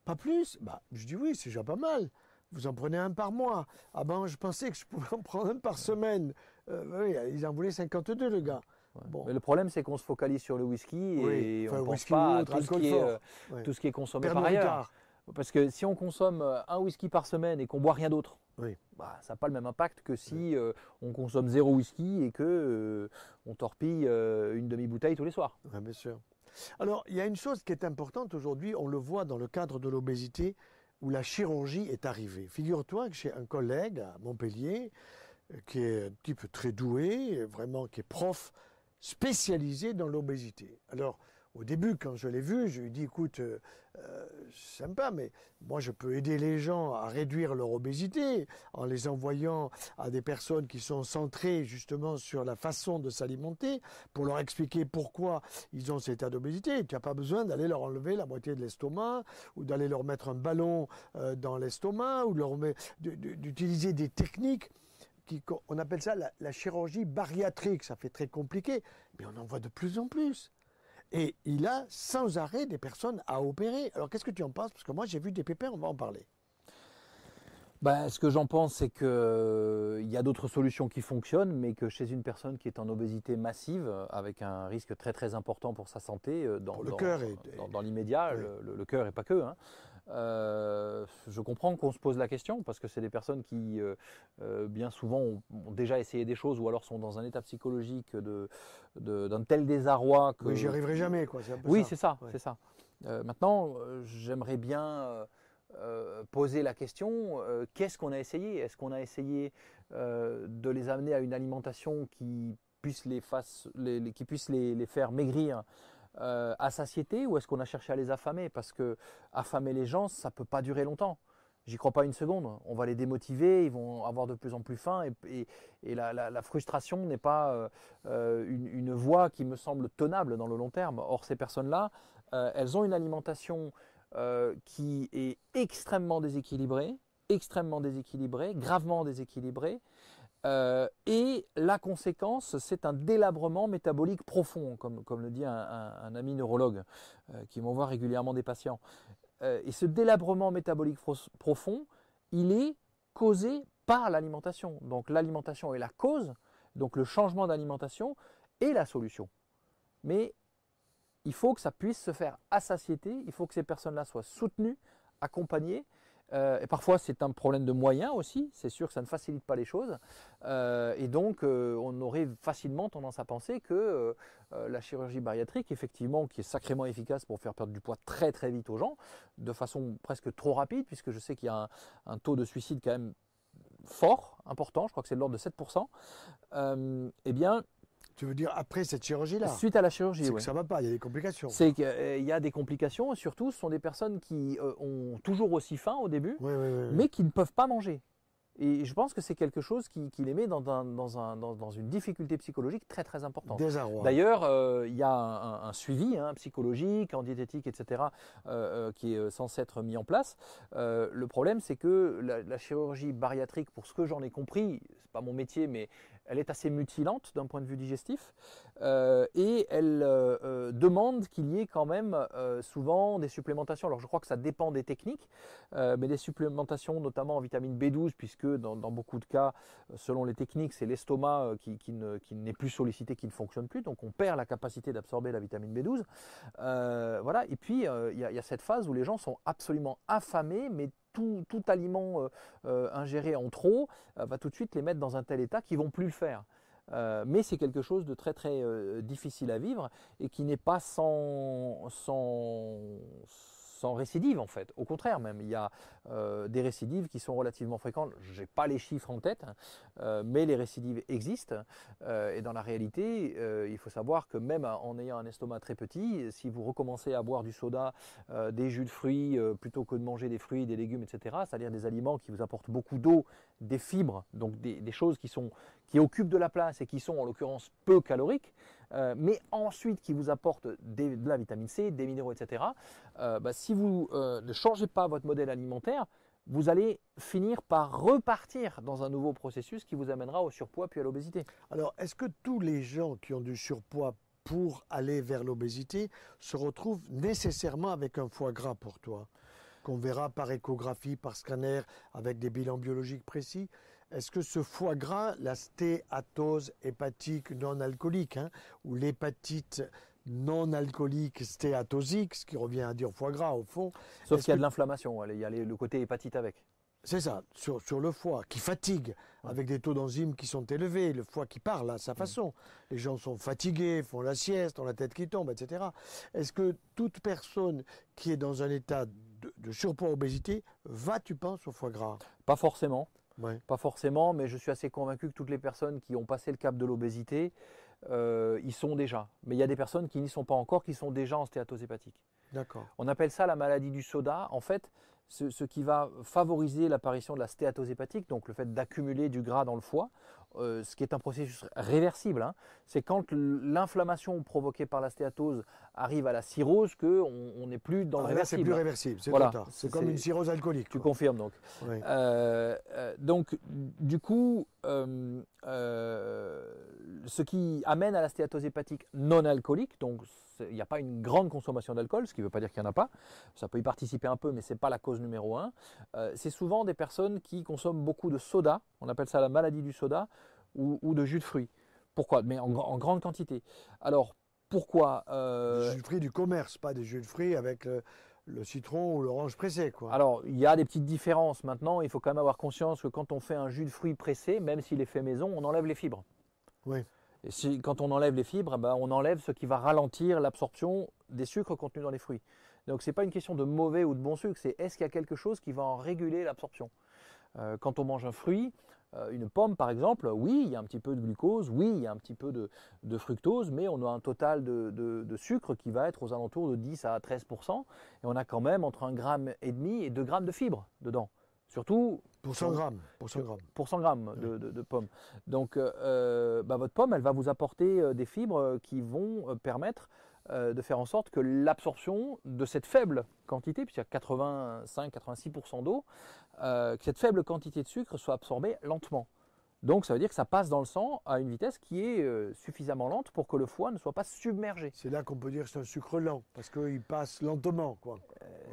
Pas plus? Bah, Je dis oui, c'est déjà pas mal. Vous en prenez un par mois. Ah ben, je pensais que je pouvais en prendre un par semaine. Euh, oui, ils en voulaient 52, le gars. Ouais. Bon. Mais le problème, c'est qu'on se focalise sur le whisky Oui, et enfin, on ne pense pas à autre, tout ce, alcool qui est, fort. euh, Ouais. tout ce qui est consommé Pernod par ailleurs. Ricard. Parce que si on consomme euh, un whisky par semaine et qu'on boit rien d'autre, Oui. bah, ça n'a pas le même impact que si euh, on consomme zéro whisky et que euh, on torpille euh, une demi-bouteille tous les soirs. Ouais, bien sûr. Alors, il y a une chose qui est importante aujourd'hui, on le voit dans le cadre de l'obésité, où la chirurgie est arrivée. Figure-toi que j'ai un collègue à Montpellier qui est un type très doué, vraiment qui est prof spécialisé dans l'obésité. Alors, au début, quand je l'ai vu, je lui ai dit, écoute, euh, euh, sympa, mais moi je peux aider les gens à réduire leur obésité en les envoyant à des personnes qui sont centrées justement sur la façon de s'alimenter pour leur expliquer pourquoi ils ont cet état d'obésité. Tu n'as pas besoin d'aller leur enlever la moitié de l'estomac ou d'aller leur mettre un ballon euh, dans l'estomac ou d'utiliser des techniques qui, on appelle ça la, la chirurgie bariatrique. Ça fait très compliqué, mais on en voit de plus en plus. Et il a sans arrêt des personnes à opérer. Alors qu'est-ce que tu en penses? Parce que moi j'ai vu des pépins, on va en parler. Ben, ce que j'en pense, c'est qu'il euh, y a d'autres solutions qui fonctionnent, mais que chez une personne qui est en obésité massive, avec un risque très très important pour sa santé, euh, le dans, l'immédiat, le, cœur et pas que, hein, euh, je comprends qu'on se pose la question parce que c'est des personnes qui, euh, euh, bien souvent, ont, déjà essayé des choses ou alors sont dans un état psychologique de, d'un tel désarroi que. Oui, j'y arriverai jamais, quoi. oui, c'est ça, c'est ça. maintenant, j'aimerais bien poser la question qu'est-ce qu'on a essayé? Est-ce qu'on a essayé de les amener à une alimentation qui puisse les, les, qui puisse les, les faire maigrir euh, à satiété ou est-ce qu'on a cherché à les affamer? Parce que affamer les gens, ça peut pas durer longtemps. J'y crois pas une seconde. On va les démotiver, ils vont avoir de plus en plus faim et, la, frustration n'est pas euh, euh, une, voie qui me semble tenable dans le long terme. Or, ces personnes-là, elles ont une alimentation qui est extrêmement déséquilibrée, extrêmement déséquilibrée, gravement déséquilibrée. Euh, et la conséquence, c'est un délabrement métabolique profond, comme, comme le dit un, ami neurologue euh, qui m'envoie régulièrement des patients. Euh, et ce délabrement métabolique profond, il est causé par l'alimentation. Donc l'alimentation est la cause, donc le changement d'alimentation est la solution. Mais il faut que ça puisse se faire à satiété, il faut que ces personnes-là soient soutenues, accompagnées, euh, et parfois, c'est un problème de moyens aussi. C'est sûr que ça ne facilite pas les choses. Euh, et donc, euh, on aurait facilement tendance à penser que la chirurgie bariatrique, effectivement, qui est sacrément efficace pour faire perdre du poids très très vite aux gens, de façon presque trop rapide, puisque je sais qu'il y a un, taux de suicide quand même fort, important, je crois que c'est de l'ordre de 7%, eh bien, tu veux dire après cette chirurgie-là Suite à la chirurgie, oui. Ça va pas, il y a des complications. C'est qu'il euh, y a des complications, surtout, ce sont des personnes qui euh, ont toujours aussi faim au début, mais qui ne peuvent pas manger. Et je pense que c'est quelque chose qui, les met dans, dans, une difficulté psychologique très très importante. D'ailleurs, euh, il y a un, suivi hein, psychologique, en diététique, etc., qui est censé être mis en place. le problème, c'est que la, la, chirurgie bariatrique, pour ce que j'en ai compris, c'est pas mon métier, mais elle est assez mutilante d'un point de vue digestif euh, et elle euh, euh, demande qu'il y ait quand même souvent des supplémentations. Alors je crois que ça dépend des techniques, mais des supplémentations notamment en vitamine B12 puisque dans, beaucoup de cas, selon les techniques, c'est l'estomac qui, n'est plus sollicité, qui ne fonctionne plus, donc on perd la capacité d'absorber la vitamine B12. voilà. Et puis il y, y, a cette phase où les gens sont absolument affamés, mais tout, aliment euh, euh, ingéré en trop euh, va tout de suite les mettre dans un tel état qu'ils vont plus le faire. mais c'est quelque chose de très très difficile à vivre et qui n'est pas sans, sans, sans récidive en fait. Au contraire même, il y a euh, des récidives qui sont relativement fréquentes. Je n'ai pas les chiffres en tête, hein, euh, mais les récidives existent. Euh, et dans la réalité, il faut savoir que même en ayant un estomac très petit, si vous recommencez à boire du soda, des jus de fruits, plutôt que de manger des fruits, des légumes, etc., c'est-à-dire des aliments qui vous apportent beaucoup d'eau, des fibres, donc des, des choses qui, sont, qui occupent de la place et qui sont en l'occurrence peu caloriques, euh, mais ensuite qui vous apporte de la vitamine C, des minéraux, etc., euh, bah, si vous euh, ne changez pas votre modèle alimentaire, vous allez finir par repartir dans un nouveau processus qui vous amènera au surpoids puis à l'obésité. Alors, est-ce que tous les gens qui ont du surpoids pour aller vers l'obésité se retrouvent nécessairement avec un foie gras pour toi? Qu'on verra par échographie, par scanner, avec des bilans biologiques précis? Est-ce que ce foie gras, la stéatose hépatique non alcoolique, hein, ou l'hépatite non alcoolique stéatosique, ce qui revient à dire foie gras au fond. Sauf qu'il y a de l'inflammation, il y a le côté hépatite avec. C'est ça, sur, le foie, qui fatigue, avec des taux d'enzymes qui sont élevés, le foie qui parle à sa façon. Les gens sont fatigués, font la sieste, ont la tête qui tombe, etc. Est-ce que toute personne qui est dans un état de, de surpoids obésité va, tu penses, au foie gras? Pas forcément. Ouais. Pas forcément, mais je suis assez convaincu que toutes les personnes qui ont passé le cap de l'obésité, euh, y sont déjà. Mais il y a des personnes qui n'y sont pas encore, qui sont déjà en stéatose hépatique. D'accord. On appelle ça la maladie du soda. En fait, ce, ce qui va favoriser l'apparition de la stéatose hépatique, donc le fait d'accumuler du gras dans le foie, euh, ce qui est un processus réversible, hein, c'est quand l'inflammation provoquée par la stéatose arrive à la cirrhose qu'on on n'est plus dans le Ah, là, c'est plus réversible, c'est Voilà. C'est comme une cirrhose alcoolique. Tu quoi. confirmes donc. Euh, euh, donc, du coup, ce qui amène à la stéatose hépatique non alcoolique, donc il n'y a pas une grande consommation d'alcool, ce qui ne veut pas dire qu'il n'y en a pas, ça peut y participer un peu, mais ce n'est pas la cause numéro un. Euh, c'est souvent des personnes qui consomment beaucoup de soda, on appelle ça la maladie du soda, ou, ou de jus de fruits. Pourquoi? Mais en, en grande quantité. Alors, pourquoi euh, Des jus de fruits du commerce, pas des jus de fruits avec le, le citron ou l'orange pressé. Quoi. Alors, il y a des petites différences. Maintenant, il faut quand même avoir conscience que quand on fait un jus de fruits pressé, même s'il est fait maison, on enlève les fibres. Oui. Et si, quand on enlève les fibres, ben, on enlève ce qui va ralentir l'absorption des sucres contenus dans les fruits. Donc, ce n'est pas une question de mauvais ou de bon sucre, c'est est-ce qu'il y a quelque chose qui va en réguler l'absorption? Euh, Quand on mange un fruit, euh, une pomme par exemple, oui, il y a un petit peu de glucose, oui, il y a un petit peu de, fructose, mais on a un total de, de- sucre qui va être aux alentours de 10 à 13% et on a quand même entre 1 gramme et demi et 2 grammes de fibres dedans. Surtout Pour 100 grammes. Pour 100 grammes. pour 100 grammes de, de- de pommes. Donc, euh, euh, bah, votre pomme, elle va vous apporter euh, des fibres euh, qui vont euh, permettre euh, de faire en sorte que l'absorption de cette faible quantité, puisqu'il y a 85-86% d'eau, euh, que cette faible quantité de sucre soit absorbée lentement. Donc, ça veut dire que ça passe dans le sang à une vitesse qui est euh, suffisamment lente pour que le foie ne soit pas submergé. C'est là qu'on peut dire que c'est un sucre lent, parce qu'il passe lentement. Quoi.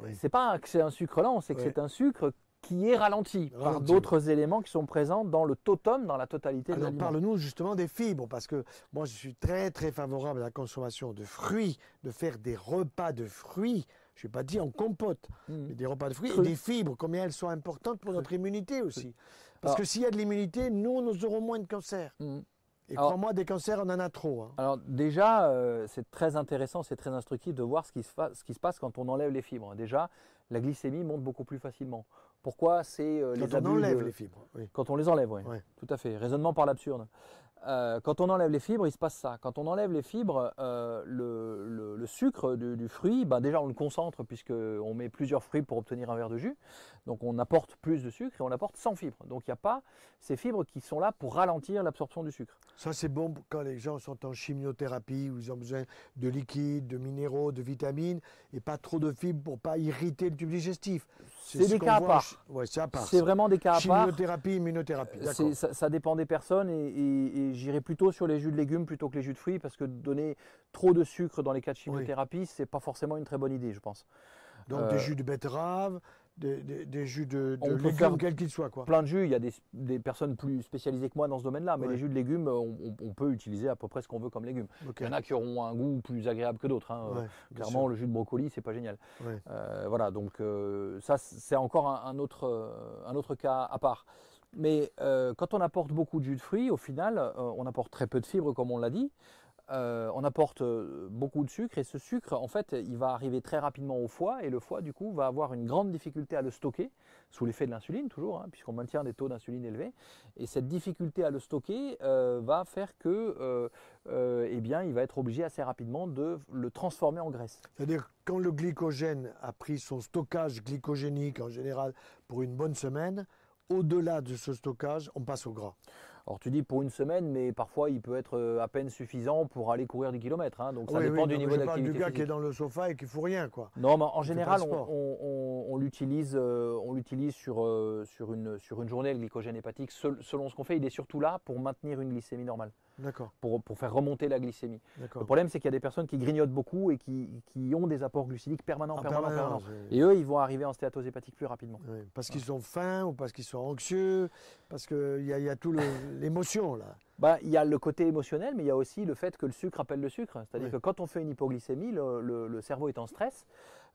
Oui. C'est pas que c'est un sucre lent, c'est que Ouais. c'est un sucre qui est ralenti, par d'autres éléments qui sont présents dans le totum, dans la totalité de Alors parle-nous justement des fibres, parce que moi je suis très très favorable à la consommation de fruits, de faire des repas de fruits. Je ne vais pas dire en compote, Mhm. mais des repas de fruits Cru. et des fibres, combien elles sont importantes pour notre immunité aussi. Parce Alors- que s'il y a de l'immunité, nous, nous aurons moins de cancers. Mhm. Et crois-moi, des cancers, on en a trop. hein. Alors déjà, euh, c'est très intéressant, c'est très instructif de voir ce qui, se fa- ce qui se passe quand on enlève les fibres. Déjà, la glycémie monte beaucoup plus facilement. Pourquoi C'est euh, les Quand on enlève de- les fibres. oui. Quand on les enlève, oui. Ouais. Tout à fait. Raisonnement par l'absurde. Euh, quand on enlève les fibres, il se passe ça. Quand on enlève les fibres, euh, le, le- le sucre du, du fruit, ben déjà on le concentre puisqu'on met plusieurs fruits pour obtenir un verre de jus. Donc on apporte plus de sucre et on apporte sans fibres. Donc il n'y a pas ces fibres qui sont là pour ralentir l'absorption du sucre. Ça, c'est bon quand les gens sont en chimiothérapie, où ils ont besoin de liquides, de minéraux, de vitamines, et pas trop de fibres pour pas irriter le tube digestif. C'est ce des cas à voit part. Ouais, c'est à part. C'est vraiment des cas à part. Chimiothérapie, immunothérapie. Ça, ça dépend des personnes et, et- et j'irai plutôt sur les jus de légumes plutôt que les jus de fruits parce que donner trop de sucre dans les cas de chimiothérapie, c'est pas forcément une très bonne idée, je pense. Donc euh, des jus de betterave, des, des- des jus de, légumes, quels qu'ils soient. Quoi. Plein de jus, il y a des, des personnes plus spécialisées que moi dans ce domaine-là, mais Ouais. les jus de légumes, on, peut utiliser à peu près ce qu'on veut comme légumes. Il y en a qui auront un goût plus agréable que d'autres. hein. Ouais, Euh, Clairement, le jus de brocoli, c'est pas génial. Ouais. Euh, voilà, donc euh, ça, c'est encore un, un autre, euh, un autre cas à part. Mais quand on apporte beaucoup de jus de fruits, au final, on apporte très peu de fibres, comme on l'a dit. Euh, on apporte euh, beaucoup de sucre et ce sucre, en fait, il va arriver très rapidement au foie et le foie, du coup, va avoir une grande difficulté à le stocker, sous l'effet de l'insuline toujours, hein, puisqu'on maintient des taux d'insuline élevés. Et cette difficulté à le stocker euh, va faire que, eh bien, il va être obligé assez rapidement de le transformer en graisse. C'est-à-dire quand le glycogène a pris son stockage glycogénique en général pour une bonne semaine, au-delà de ce stockage, on passe au gras. Alors tu dis pour une semaine, mais parfois il peut être euh, à peine suffisant pour aller courir 10 km. hein, donc ça Oui, dépend oui, du niveau parle du d'activité gars qui est dans le sofa et qui fout rien, quoi. Non, mais en général, on, on- on- on l'utilise, euh, on l'utilise sur, euh, sur, une, sur une journée, le glycogène hépatique. Sel- selon ce qu'on fait, il est surtout là pour maintenir une glycémie normale, pour, pour faire remonter la glycémie. Le problème, c'est qu'il y a des personnes qui grignotent beaucoup et qui, qui ont des apports glucidiques permanents, En permanents, oui. Et eux, ils vont arriver en stéatose hépatique plus rapidement. Oui, parce qu'ils sont fins ou parce qu'ils sont anxieux, parce qu'il y, y a tout l'émotion là. Bah, il y a le côté émotionnel, mais il y a aussi le fait que le sucre appelle le sucre. C'est-à-dire Oui. que quand on fait une hypoglycémie, le, le- le cerveau est en stress.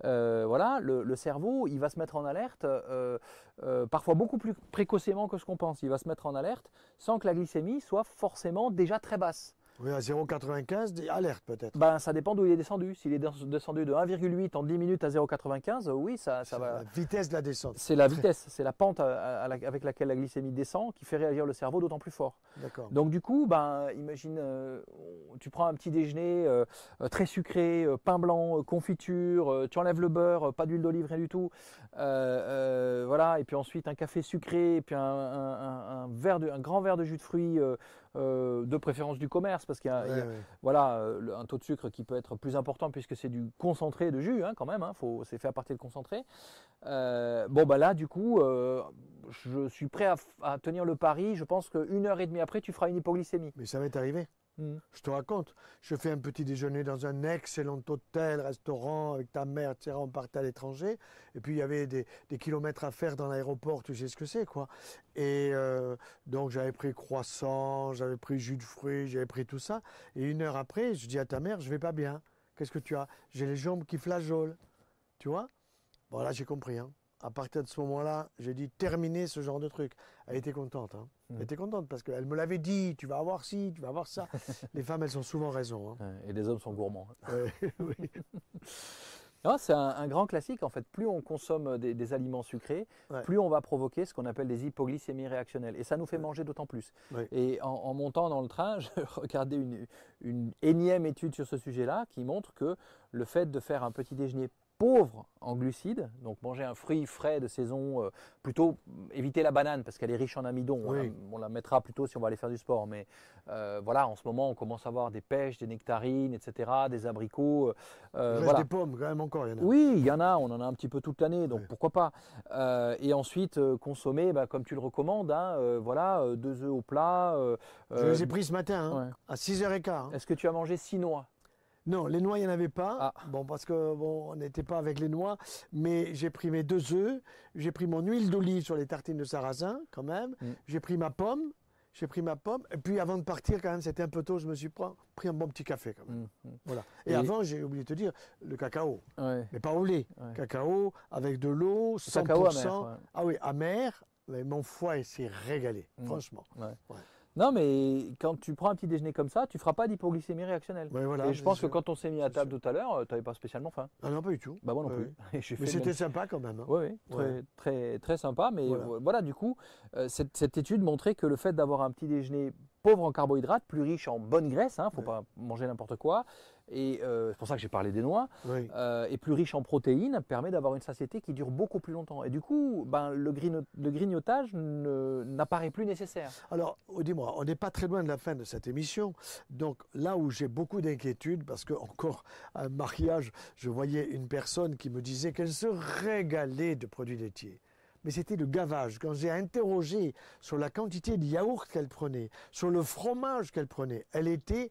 Euh, voilà, le, le cerveau, il va se mettre en alerte, euh, euh, parfois beaucoup plus précocement que ce qu'on pense. Il va se mettre en alerte sans que la glycémie soit forcément déjà très basse. Oui, à 0,95, des- alerte peut-être. Ben, ça dépend d'où il est descendu. S'il est des- descendu de 1,8 en 10 minutes à 0,95, euh, oui, ça, ça va. La vitesse de la descente. C'est la vitesse, c'est la pente à- à la- avec laquelle la glycémie descend qui fait réagir le cerveau d'autant plus fort. D'accord. Donc du coup, ben, imagine, euh, tu prends un petit déjeuner euh, très sucré, euh, pain blanc, confiture, tu enlèves le beurre, pas d'huile d'olive, rien du tout, voilà, et puis ensuite un café sucré, et puis un, un- un- un verre de, un grand verre de jus de fruits, euh, de préférence du commerce, parce qu'il y a, il y a- Ouais, ouais. voilà, euh, un taux de sucre qui peut être plus important puisque c'est du concentré de jus hein, quand même, hein, faut- c'est fait à partir de concentré. Euh, bon bah là du coup, euh, je suis prêt à tenir le pari. Je pense qu'une heure et demie après, tu feras une hypoglycémie. Mais ça m'est arrivé. Mhm. Je te raconte. Je fais un petit déjeuner dans un excellent hôtel, restaurant avec ta mère, etc. On partait à l'étranger. Et puis il y avait des, des kilomètres à faire dans l'aéroport, tu sais ce que c'est, quoi. Et euh, donc j'avais pris croissant, j'avais pris jus de fruits, j'avais pris tout ça. Et une heure après, je dis à ta mère, je vais pas bien. Qu'est-ce que tu as? J'ai les jambes qui flageolent. Tu vois? Bon, là, j'ai compris. hein. À partir de ce moment-là, j'ai dit terminer ce genre de truc. Elle était contente. hein. Mm. Elle était contente parce qu'elle me l'avait dit tu vas avoir ci, tu vas avoir ça. [laughs] les femmes, elles ont souvent raison. hein. Et les hommes sont gourmands. [laughs] Oui. Non, [laughs] c'est un, un grand classique en fait. Plus on consomme des, des aliments sucrés, Ouais. plus on va provoquer ce qu'on appelle des hypoglycémies réactionnelles. Et ça nous fait manger d'autant plus. Ouais. Et en, en montant dans le train, je regardais une, une énième étude sur ce sujet-là qui montre que le fait de faire un petit déjeuner pauvre en glucides, donc manger un fruit frais de saison, euh, plutôt éviter la banane parce qu'elle est riche en amidon, on, la, Oui. on la mettra plutôt si on va aller faire du sport, mais euh, voilà, en ce moment on commence à avoir des pêches, des nectarines, etc., des abricots, euh, voilà. des pommes, quand même, encore. Il y en a. Oui, il y en a, on en a un petit peu toute l'année, donc pourquoi pas. Euh, et ensuite, consommer, bah, comme tu le recommandes, hein, voilà, deux œufs au plat. Je les ai pris ce matin, hein, ouais. à 6h15. hein. Est-ce que tu as mangé six noix Non, les noix, il n'y en avait pas. Ah. Bon, parce que bon, on n'était pas avec les noix. Mais j'ai pris mes deux œufs. J'ai pris mon huile d'olive sur les tartines de sarrasin, quand même. Mm. J'ai pris ma pomme. J'ai pris ma pomme. Et puis, avant de partir, quand même, c'était un peu tôt. Je me suis pris, un bon petit café, quand même. Mm, mm. Voilà. Et, Et- avant, j'ai oublié de te dire, le cacao. Ouais. Mais pas au lait. Ouais. Cacao avec de l'eau, 100%. Cacao amer. ouais. Ah oui, amer. Mais mon foie, s'est régalé, Mm. franchement. Non, mais quand tu prends un petit déjeuner comme ça, tu feras pas d'hypoglycémie réactionnelle. Ouais, voilà, et je pense que quand on s'est mis à table tout à l'heure, tu n'avais pas spécialement faim. Ah non, pas du tout. Bah moi non plus. [laughs] Mais c'était sympa quand même. hein. Oui, oui, très, Ouais. très, très sympa. Mais Voilà. du coup, euh, cette, cette étude montrait que le fait d'avoir un petit déjeuner pauvre en carbohydrates, plus riche en bonne graisse, il ne faut Ouais. pas manger n'importe quoi, et euh, c'est pour ça que j'ai parlé des noix, Oui. euh, et plus riche en protéines, permet d'avoir une satiété qui dure beaucoup plus longtemps. Et du coup, ben, le, grigno- le grignotage n'apparaît plus nécessaire. Alors, oh, dis-moi, on n'est pas très loin de la fin de cette émission. Donc, là où j'ai beaucoup d'inquiétudes, parce que encore à un mariage, je voyais une personne qui me disait qu'elle se régalait de produits laitiers. Mais c'était le gavage. Quand j'ai interrogé sur la quantité de yaourt qu'elle prenait, sur le fromage qu'elle prenait, elle était,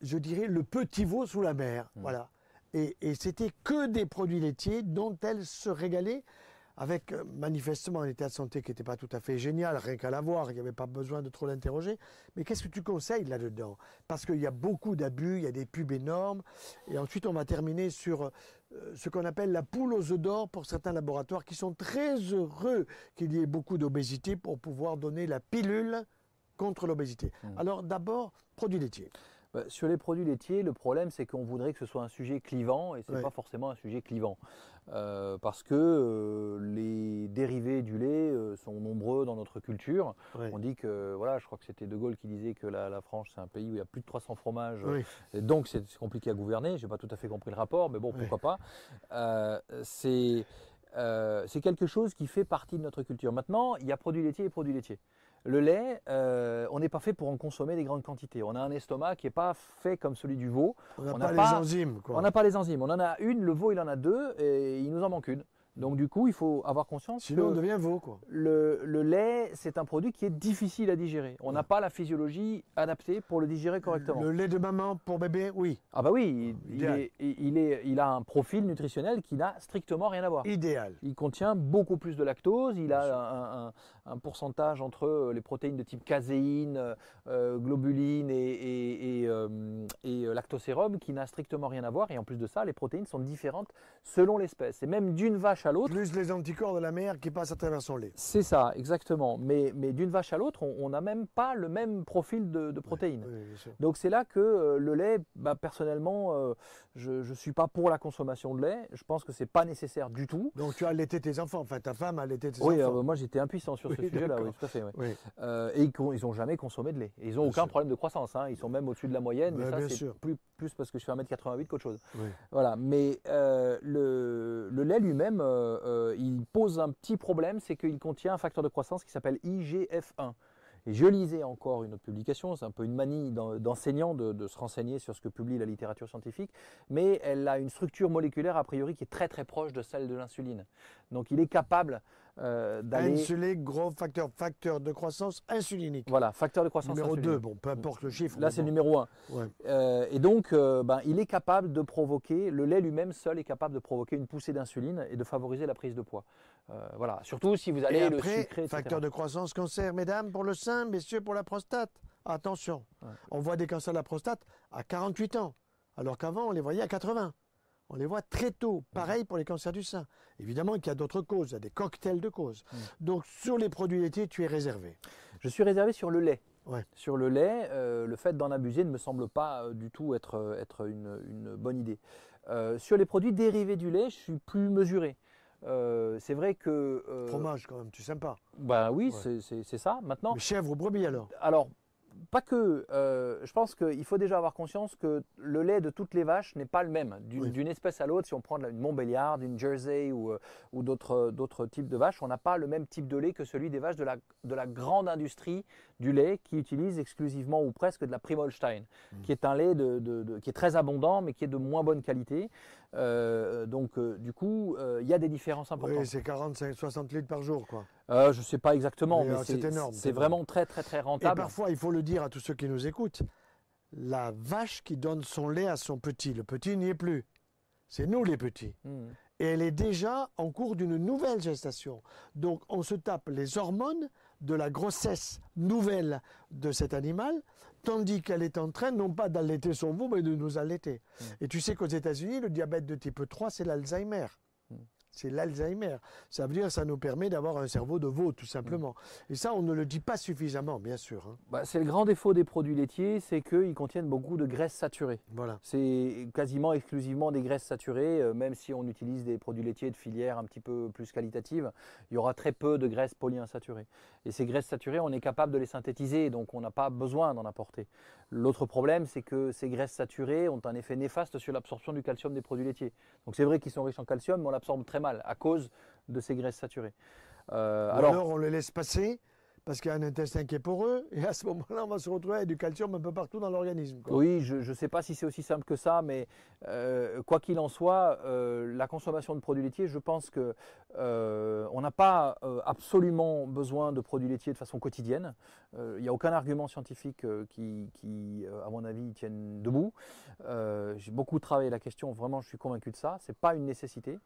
je dirais, le petit veau sous la mer. Voilà. Et, et c'était que des produits laitiers dont elle se régalait avec euh, manifestement un état de santé qui n'était pas tout à fait génial, rien qu'à la voir, il n'y avait pas besoin de trop l'interroger. Mais qu'est-ce que tu conseilles là-dedans? Parce qu'il y a beaucoup d'abus, il y a des pubs énormes. Et ensuite, on va terminer sur euh, ce qu'on appelle la poule aux œufs d'or pour certains laboratoires qui sont très heureux qu'il y ait beaucoup d'obésité pour pouvoir donner la pilule contre l'obésité. Mm. Alors d'abord, produits laitiers. Bah, Sur les produits laitiers, le problème c'est qu'on voudrait que ce soit un sujet clivant et ce n'est Ouais. pas forcément un sujet clivant. Euh, parce que euh, les dérivés du lait euh, sont nombreux dans notre culture. Ouais. On dit que, voilà, je crois que c'était De Gaulle qui disait que la, la France c'est un pays où il y a plus de 300 fromages. Et donc c'est compliqué à gouverner. Je n'ai pas tout à fait compris le rapport, mais bon, pourquoi pas. C'est quelque chose qui fait partie de notre culture. Maintenant, il y a produits laitiers et produits laitiers. Le lait, euh, on n'est pas fait pour en consommer des grandes quantités. On a un estomac qui n'est pas fait comme celui du veau. On n'a pas n'a les pas- enzymes. Quoi. On n'a pas les enzymes. On en a une, le veau il en a deux, et il nous en manque une. Donc du coup, il faut avoir conscience Sinon, on que devient veau. Quoi. le, le lait, c'est un produit qui est difficile à digérer. On n'a pas la physiologie adaptée pour le digérer correctement. Le lait de maman pour bébé, oui. Ah bah oui, il, est, il, est- il a un profil nutritionnel qui n'a strictement rien à voir. Idéal. Il contient beaucoup plus de lactose, il a un, un- un pourcentage entre euh, les protéines de type caséine, euh, euh, globuline et, et- et, euh, et, lactosérum qui n'a strictement rien à voir. Et en plus de ça, les protéines sont différentes selon l'espèce. Et même d'une vache vache à l'autre. Plus les anticorps de la mère qui passent à travers son lait. C'est ça, exactement. Mais, mais d'une vache à l'autre, on n'a même pas le même profil de, de protéines. Oui. Donc c'est là que euh, le lait, bah, personnellement, euh, je ne suis pas pour la consommation de lait. Je pense que c'est pas nécessaire du tout. Donc tu as allaité tes enfants, enfin ta femme a allaité tes Oui, enfants. euh, moi j'étais impuissant sur ce Oui, sujet-là, oui, tout à fait. Oui. Euh, et ils n'ont jamais consommé de lait. Et ils n'ont aucun sûr. problème de croissance. hein. Ils sont même au-dessus de la moyenne, mais Ouais, ça c'est plus, plus parce que je fais 1m88 qu'autre chose. Oui. Voilà, mais euh, le, le lait lui-même, euh, il pose un petit problème, c'est qu'il contient un facteur de croissance qui s'appelle IGF-1. Je lisais encore une autre publication, c'est un peu une manie d'en- d'enseignant de, de se renseigner sur ce que publie la littérature scientifique, mais elle a une structure moléculaire a priori qui est très très proche de celle de l'insuline. Donc il est capable euh, d'aller... Insulé, gros facteur, facteur de croissance insulinique. Voilà, facteur de croissance Numéro insuline. 2, bon, peu importe le chiffre. Là, c'est le numéro 1. Ouais. Euh, et donc, euh, ben, il est capable de provoquer, le lait lui-même seul est capable de provoquer une poussée d'insuline et de favoriser la prise de poids. Voilà, surtout si vous allez Et le après, etc. facteur de croissance cancer, mesdames, pour le sein, messieurs, pour la prostate. Attention, Ouais. on voit des cancers de la prostate à 48 ans, alors qu'avant, on les voyait à 80. On les voit très tôt. Pareil pour les cancers du sein. Évidemment qu'il y a d'autres causes, il y a des cocktails de causes. Mm. Donc, sur les produits laitiers, tu es réservé. Je suis réservé sur le lait. Ouais. Sur le lait, euh, le fait d'en abuser ne me semble pas euh, du tout être, euh, être une, une bonne idée. Euh, sur les produits dérivés du lait, je suis plus mesuré. C'est vrai que. Fromage, quand même, tu sympa. Bah oui, Ouais. c'est- ça. Maintenant, chèvre ou brebis, alors? Alors, pas que. euh, je pense qu'il faut déjà avoir conscience que le lait de toutes les vaches n'est pas le même. D'une Oui. espèce à l'autre, si on prend une Montbéliarde, une Jersey ou, euh, ou d'autres d'autres types de vaches, on n'a pas le même type de lait que celui des vaches de la, de la grande industrie du lait qui utilise exclusivement ou presque de la Primolstein, Mm. qui est un lait de, de- de- qui est très abondant mais qui est de moins bonne qualité. Euh, donc, euh, du coup, euh, il y a des différences importantes. Oui, c'est 45, 60 litres par jour, quoi. Je ne sais pas exactement, Mais, mais, c'est énorme, c'est vraiment très très très Et rentable. parfois, il faut le dire à tous ceux qui nous écoutent, la vache qui donne son lait à son petit, le petit n'y est plus. C'est nous les petits. Hmm. Et elle est déjà en cours d'une nouvelle gestation. Donc on se tape les hormones de la grossesse nouvelle de cet animal, tandis qu'elle est en train non pas d'allaiter son veau, mais de nous allaiter. Mm. Et tu sais qu'aux États-Unis, le diabète de type 3, c'est l'Alzheimer. C'est l'Alzheimer. Ça veut dire que ça nous permet d'avoir un cerveau de veau, tout simplement. Et ça, on ne le dit pas suffisamment, bien sûr. hein. Bah, c'est le grand défaut des produits laitiers, c'est qu'ils contiennent beaucoup de graisses saturées. Voilà. C'est quasiment exclusivement des graisses saturées, euh, même si on utilise des produits laitiers de filière un petit peu plus qualitative, il y aura très peu de graisses polyinsaturées. Et ces graisses saturées, on est capable de les synthétiser, donc on n'a pas besoin d'en apporter. L'autre problème, c'est que ces graisses saturées ont un effet néfaste sur l'absorption du calcium des produits laitiers. Donc c'est vrai qu'ils sont riches en calcium, mais on l'absorbe très mal à cause de ces graisses saturées. Euh, Ou alors, alors on le laisse passer parce qu'il y a un intestin qui est poreux, et à ce moment-là, on va se retrouver avec du calcium un peu partout dans l'organisme. Oui, je ne sais pas si c'est aussi simple que ça, mais euh, quoi qu'il en soit, euh, la consommation de produits laitiers, je pense que euh, on n'a pas absolument besoin de produits laitiers de façon quotidienne. Il n'y a aucun argument scientifique qui, qui, à mon avis, tienne debout. J'ai beaucoup travaillé la question, vraiment, je suis convaincu de ça. C'est pas une nécessité.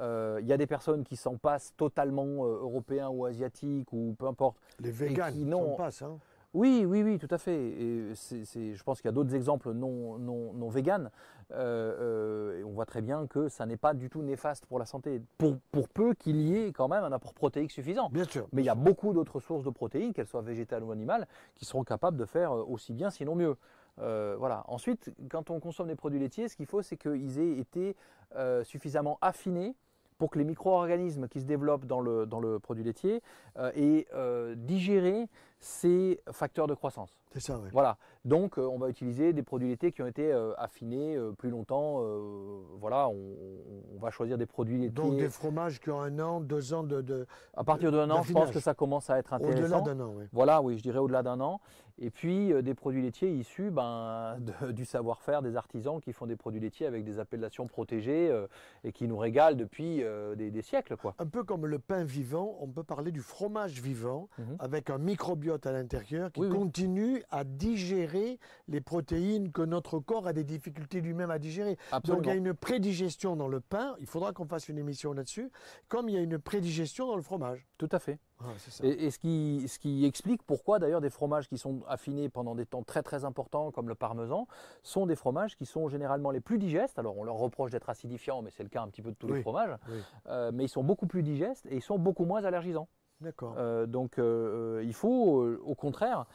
Euh, Il y a des personnes qui s'en passent totalement euh, européens ou asiatiques ou peu importe. Les véganes, qui qui n'ont- passe. Hein. Oui, oui, oui, tout à fait. Et je pense qu'il y a d'autres exemples non, non, non véganes. Euh, euh, on voit très bien que ça n'est pas du tout néfaste pour la santé, pour, pour peu qu'il y ait quand même un apport protéique suffisant. Bien sûr. Mais il y a beaucoup d'autres sources de protéines, qu'elles soient végétales ou animales, qui seront capables de faire aussi bien, sinon mieux. Euh, voilà. Ensuite, quand on consomme des produits laitiers, ce qu'il faut, c'est qu'ils aient été euh, suffisamment affinés pour que les micro-organismes qui se développent dans le, dans le produit laitier euh, aient digéré ces facteurs de croissance. C'est ça, oui. Voilà. Donc, euh, on va utiliser des produits laitiers qui ont été euh, affinés euh, plus longtemps. voilà, on, on va choisir des produits laitiers. Donc des fromages qui ont un an, deux ans de, de- à partir d'un an, je pense que ça commence à être au-delà intéressant. d'un an, oui. Voilà, oui, je dirais au-delà d'un an. Et puis des produits laitiers issus ben, de- du savoir-faire des artisans qui font des produits laitiers avec des appellations protégées euh, et qui nous régalent depuis euh, des, des siècles. Quoi. Un peu comme le pain vivant, on peut parler du fromage vivant Mhm. avec un microbiote à l'intérieur qui Oui, oui. continue à digérer les protéines que notre corps a des difficultés lui-même à digérer. Absolument. Donc il y a une prédigestion dans le pain, il faudra qu'on fasse une émission là-dessus, comme il y a une prédigestion dans le fromage. Tout à fait. Ah, ça. Et, et ce, qui, ce qui explique pourquoi d'ailleurs des fromages qui sont affinés pendant des temps très très importants comme le parmesan sont des fromages qui sont généralement les plus digestes. Alors on leur reproche d'être acidifiants, mais c'est le cas un petit peu de tous Oui. les fromages. Oui. Euh, mais ils sont beaucoup plus digestes et ils sont beaucoup moins allergisants. D'accord. Euh, donc euh, euh, il faut au contraire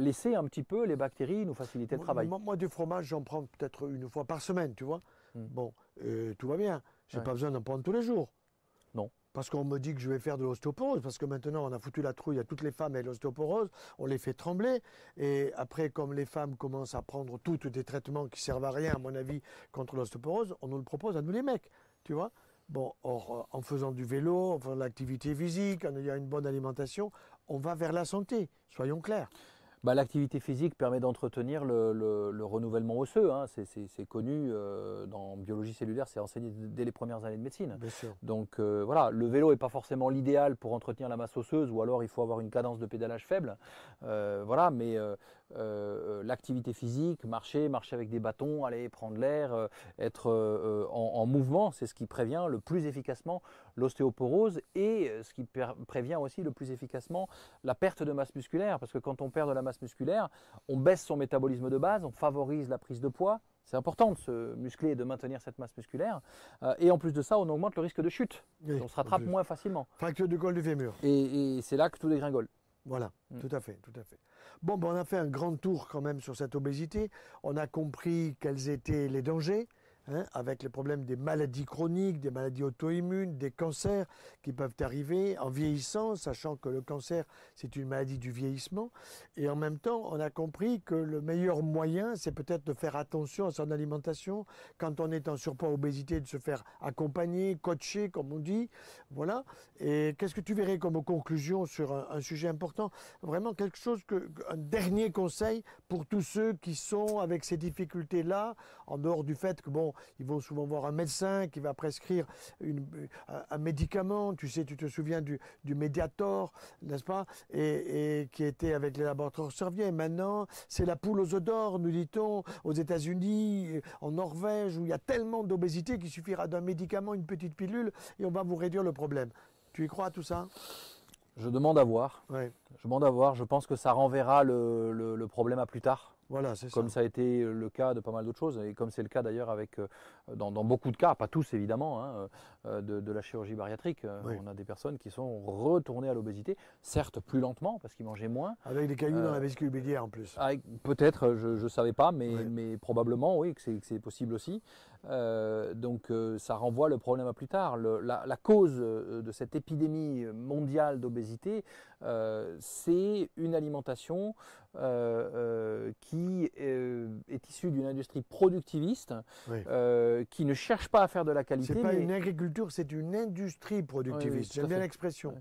laisser un petit peu les bactéries nous faciliter le travail. Moi, moi, du fromage, j'en prends peut-être une fois par semaine, tu vois. Hmm. Bon, tout va bien. J'ai Ouais. pas besoin d'en prendre tous les jours. Non. Parce qu'on me dit que je vais faire de l'ostéoporose, parce que maintenant on a foutu la trouille à toutes les femmes et l'ostéoporose, on les fait trembler. Et après, comme les femmes commencent à prendre toutes des traitements qui servent à rien, à mon avis, contre l'ostéoporose, on nous le propose à nous les mecs, tu vois. Bon, or, euh, en faisant du vélo, en faisant de l'activité physique, en ayant une bonne alimentation, on va vers la santé, soyons clairs. Bah, L'activité physique permet d'entretenir le, le- le renouvellement osseux. hein. C'est connu euh, dans biologie cellulaire, c'est enseigné dès les premières années de médecine. Bien sûr. Donc euh, voilà, le vélo n'est pas forcément l'idéal pour entretenir la masse osseuse, ou alors il faut avoir une cadence de pédalage faible. Euh, voilà, mais euh, euh, l'activité physique, marcher, marcher avec des bâtons, aller prendre l'air, euh, être euh, en, en mouvement, c'est ce qui prévient le plus efficacement l'ostéoporose et ce qui prévient aussi le plus efficacement la perte de masse musculaire. Parce que quand on perd de la masse musculaire, on baisse son métabolisme de base, on favorise la prise de poids. C'est important de se muscler et de maintenir cette masse musculaire. Et en plus de ça, on augmente le risque de chute. Oui, On se rattrape moins facilement. Fracture du col du fémur. Et, et c'est là que tout dégringole. Voilà, Mm. tout à fait, tout à fait. Bon, ben, on a fait un grand tour quand même sur cette obésité. On a compris quels étaient les dangers, hein, avec les problèmes des maladies chroniques, des maladies auto-immunes, des cancers qui peuvent arriver en vieillissant, sachant que le cancer, c'est une maladie du vieillissement. Et en même temps, on a compris que le meilleur moyen, c'est peut-être de faire attention à son alimentation. Quand on est en surpoids, obésité, de se faire accompagner, coacher, comme on dit. Voilà. Et qu'est-ce que tu verrais comme conclusion sur un, sujet important? Vraiment quelque chose un dernier conseil pour tous ceux qui sont avec ces difficultés-là, en dehors du fait que bon, ils vont souvent voir un médecin qui va prescrire une- un, un médicament. Tu sais, tu te souviens du, du Mediator, n'est-ce pas? Et, et qui était avec les laboratoires Servier. Maintenant, c'est la poule aux œufs d'or, nous dit-on, aux États-Unis, en Norvège, où il y a tellement d'obésité qu'il suffira d'un médicament, une petite pilule, et on va vous réduire le problème. Tu y crois à tout ça? Je demande à voir. Je demande à voir. Je pense que ça renverra le, le- le problème à plus tard. Voilà, c'est ça. Comme ça a été le cas de pas mal d'autres choses, et comme c'est le cas d'ailleurs avec, euh, dans, dans beaucoup de cas, pas tous évidemment, hein, euh, de, de la chirurgie bariatrique. Euh, Oui. On a des personnes qui sont retournées à l'obésité, certes plus lentement parce qu'ils mangeaient moins. Avec des cailloux dans Euh, la vésicule biliaire en plus. Peut-être, je ne savais pas, mais, mais probablement oui, que c'est possible aussi. Euh, donc euh, ça renvoie le problème à plus tard. Le- la, la cause euh, de cette épidémie mondiale d'obésité, euh, c'est une alimentation qui est issue d'une industrie productiviste, Oui. qui ne cherche pas à faire de la qualité. C'est pas mais- une agriculture, c'est une industrie productiviste. J'aime bien l'expression.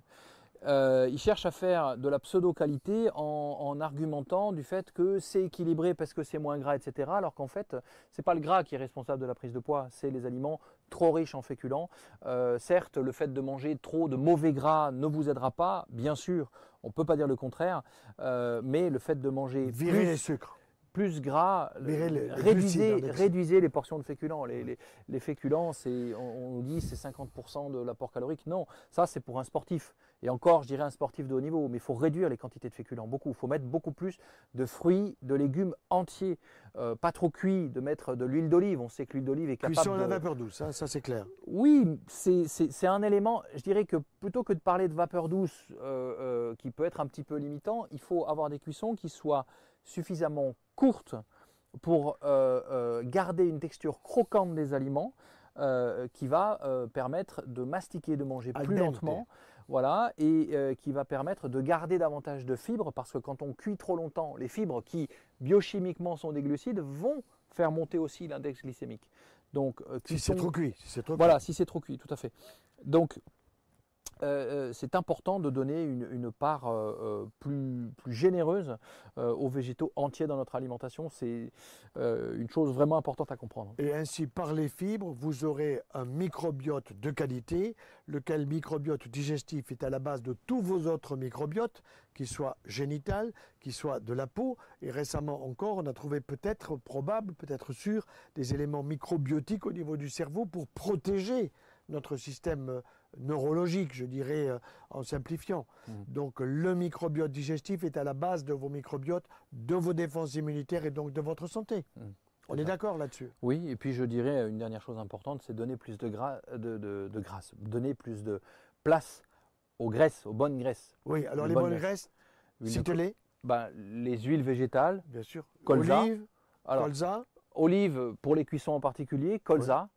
Euh, ils cherchent à faire de la pseudo-qualité en, en argumentant du fait que c'est équilibré parce que c'est moins gras, etc. Alors qu'en fait, c'est pas le gras qui est responsable de la prise de poids, c'est les aliments trop riches en féculents. Euh, certes, le fait de manger trop de mauvais gras ne vous aidera pas, bien sûr, on peut pas dire le contraire, euh, mais le fait de manger Virer plus, les sucres. Plus gras, Virer les- les réduisez, glucides, hein, réduisez les portions de féculents. Les, féculents, c'est, on, on nous dit c'est 50% de l'apport calorique. Non, ça c'est pour un sportif. Et encore, je dirais un sportif de haut niveau, mais il faut réduire les quantités de féculents, beaucoup. Il faut mettre beaucoup plus de fruits, de légumes entiers, Euh, pas trop cuits, de mettre de l'huile d'olive. On sait que l'huile d'olive est capable Cuisson à de... la vapeur douce, hein, ça c'est clair. Oui, c'est- un élément. Je dirais que plutôt que de parler de vapeur douce euh, euh, qui peut être un petit peu limitant, il faut avoir des cuissons qui soient suffisamment courtes pour euh, euh, garder une texture croquante des aliments euh, qui va euh, permettre de mastiquer, de manger plus lentement. Voilà, et euh, qui va permettre de garder davantage de fibres parce que quand on cuit trop longtemps, les fibres qui biochimiquement sont des glucides vont faire monter aussi l'index glycémique. Donc, Si c'est trop cuit, si c'est trop voilà, si c'est trop cuit, tout à fait. Donc, euh, c'est important de donner une, part plus, plus, généreuse aux végétaux entiers dans notre alimentation. C'est une chose vraiment importante à comprendre. Et ainsi, par les fibres, vous aurez un microbiote de qualité, lequel microbiote digestif est à la base de tous vos autres microbiotes, qui soient génital, qui soient de la peau. Et récemment encore, on a trouvé peut-être probable, peut-être sûr, des éléments microbiotiques au niveau du cerveau pour protéger notre système euh, neurologique, je dirais, euh, en simplifiant. Mmh. Donc le microbiote digestif est à la base de vos microbiotes, de vos défenses immunitaires et donc de votre santé. Mmh. On est d'accord là-dessus Oui, et puis je dirais une dernière chose importante, c'est donner plus de, gras, de, grâce, donner plus de place aux graisses, aux bonnes graisses. Oui, alors les, bonnes, graisses, citez-les. Ben, les huiles végétales. Bien sûr. Colza. Olive, colza. Olive pour les cuissons en particulier, colza.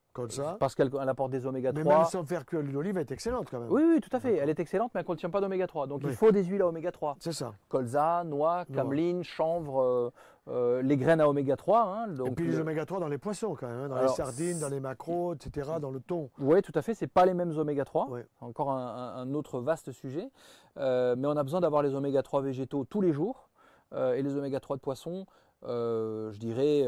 Parce qu'elle apporte des oméga 3. Mais même sans faire que l'huile d'olive est excellente quand même. Oui, oui, tout à fait. Elle est excellente, mais elle ne contient pas d'oméga 3. Donc il faut des huiles à oméga 3. C'est ça. Colza, noix, cameline, chanvre, euh, euh, les graines à oméga 3. Hein, donc, Et puis les oméga 3 dans les poissons quand même, hein, dans les sardines, dans les macros, etc., dans le thon. Oui, tout à fait. Ce pas les mêmes oméga 3. Encore un, autre vaste sujet. Euh, mais on a besoin d'avoir les oméga 3 végétaux tous les jours. et les oméga 3 de poisson, je dirais.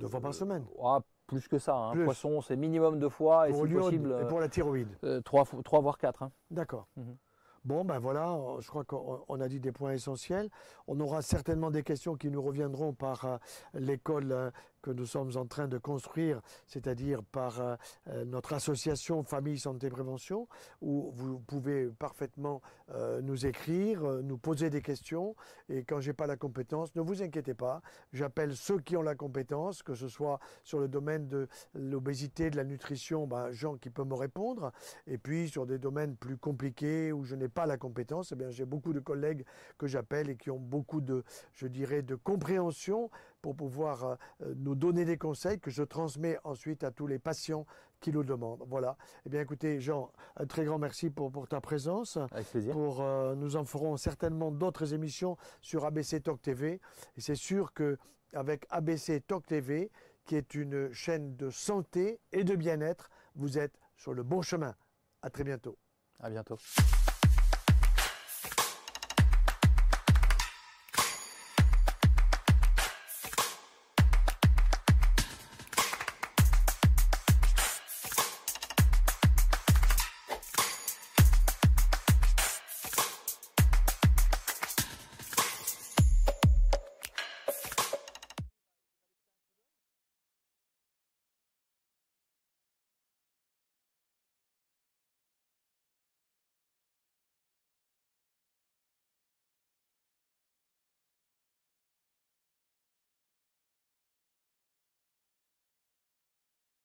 Deux fois par semaine. Ah, plus que ça. Un hein. Poisson, c'est minimum deux fois et si possible. Et pour la thyroïde euh, trois, trois, voire quatre. Hein. D'accord. Mhm. Bon, ben voilà, je crois qu'on a dit des points essentiels. On aura certainement des questions qui nous reviendront par euh, l'école euh, que nous sommes en train de construire, c'est-à-dire par euh, euh, notre association Famille Santé Prévention, où vous pouvez parfaitement euh, nous écrire, nous poser des questions. Et quand j'ai pas la compétence, ne vous inquiétez pas, j'appelle ceux qui ont la compétence, que ce soit sur le domaine de l'obésité, de la nutrition, ben, Jean qui peut me répondre. Et puis sur des domaines plus compliqués où je n'ai pas la compétence, eh bien j'ai beaucoup de collègues que j'appelle et qui ont beaucoup de, je dirais, de compréhension pour pouvoir euh, nous donner des conseils que je transmets ensuite à tous les patients qui le demandent. Voilà. Eh bien, écoutez, Jean, un très grand merci pour, pour ta présence. Avec plaisir. Pour, euh, nous en ferons certainement d'autres émissions sur ABC Talk TV. Et c'est sûr que avec ABC Talk TV, qui est une chaîne de santé et de bien-être, vous êtes sur le bon chemin. À très bientôt. À bientôt.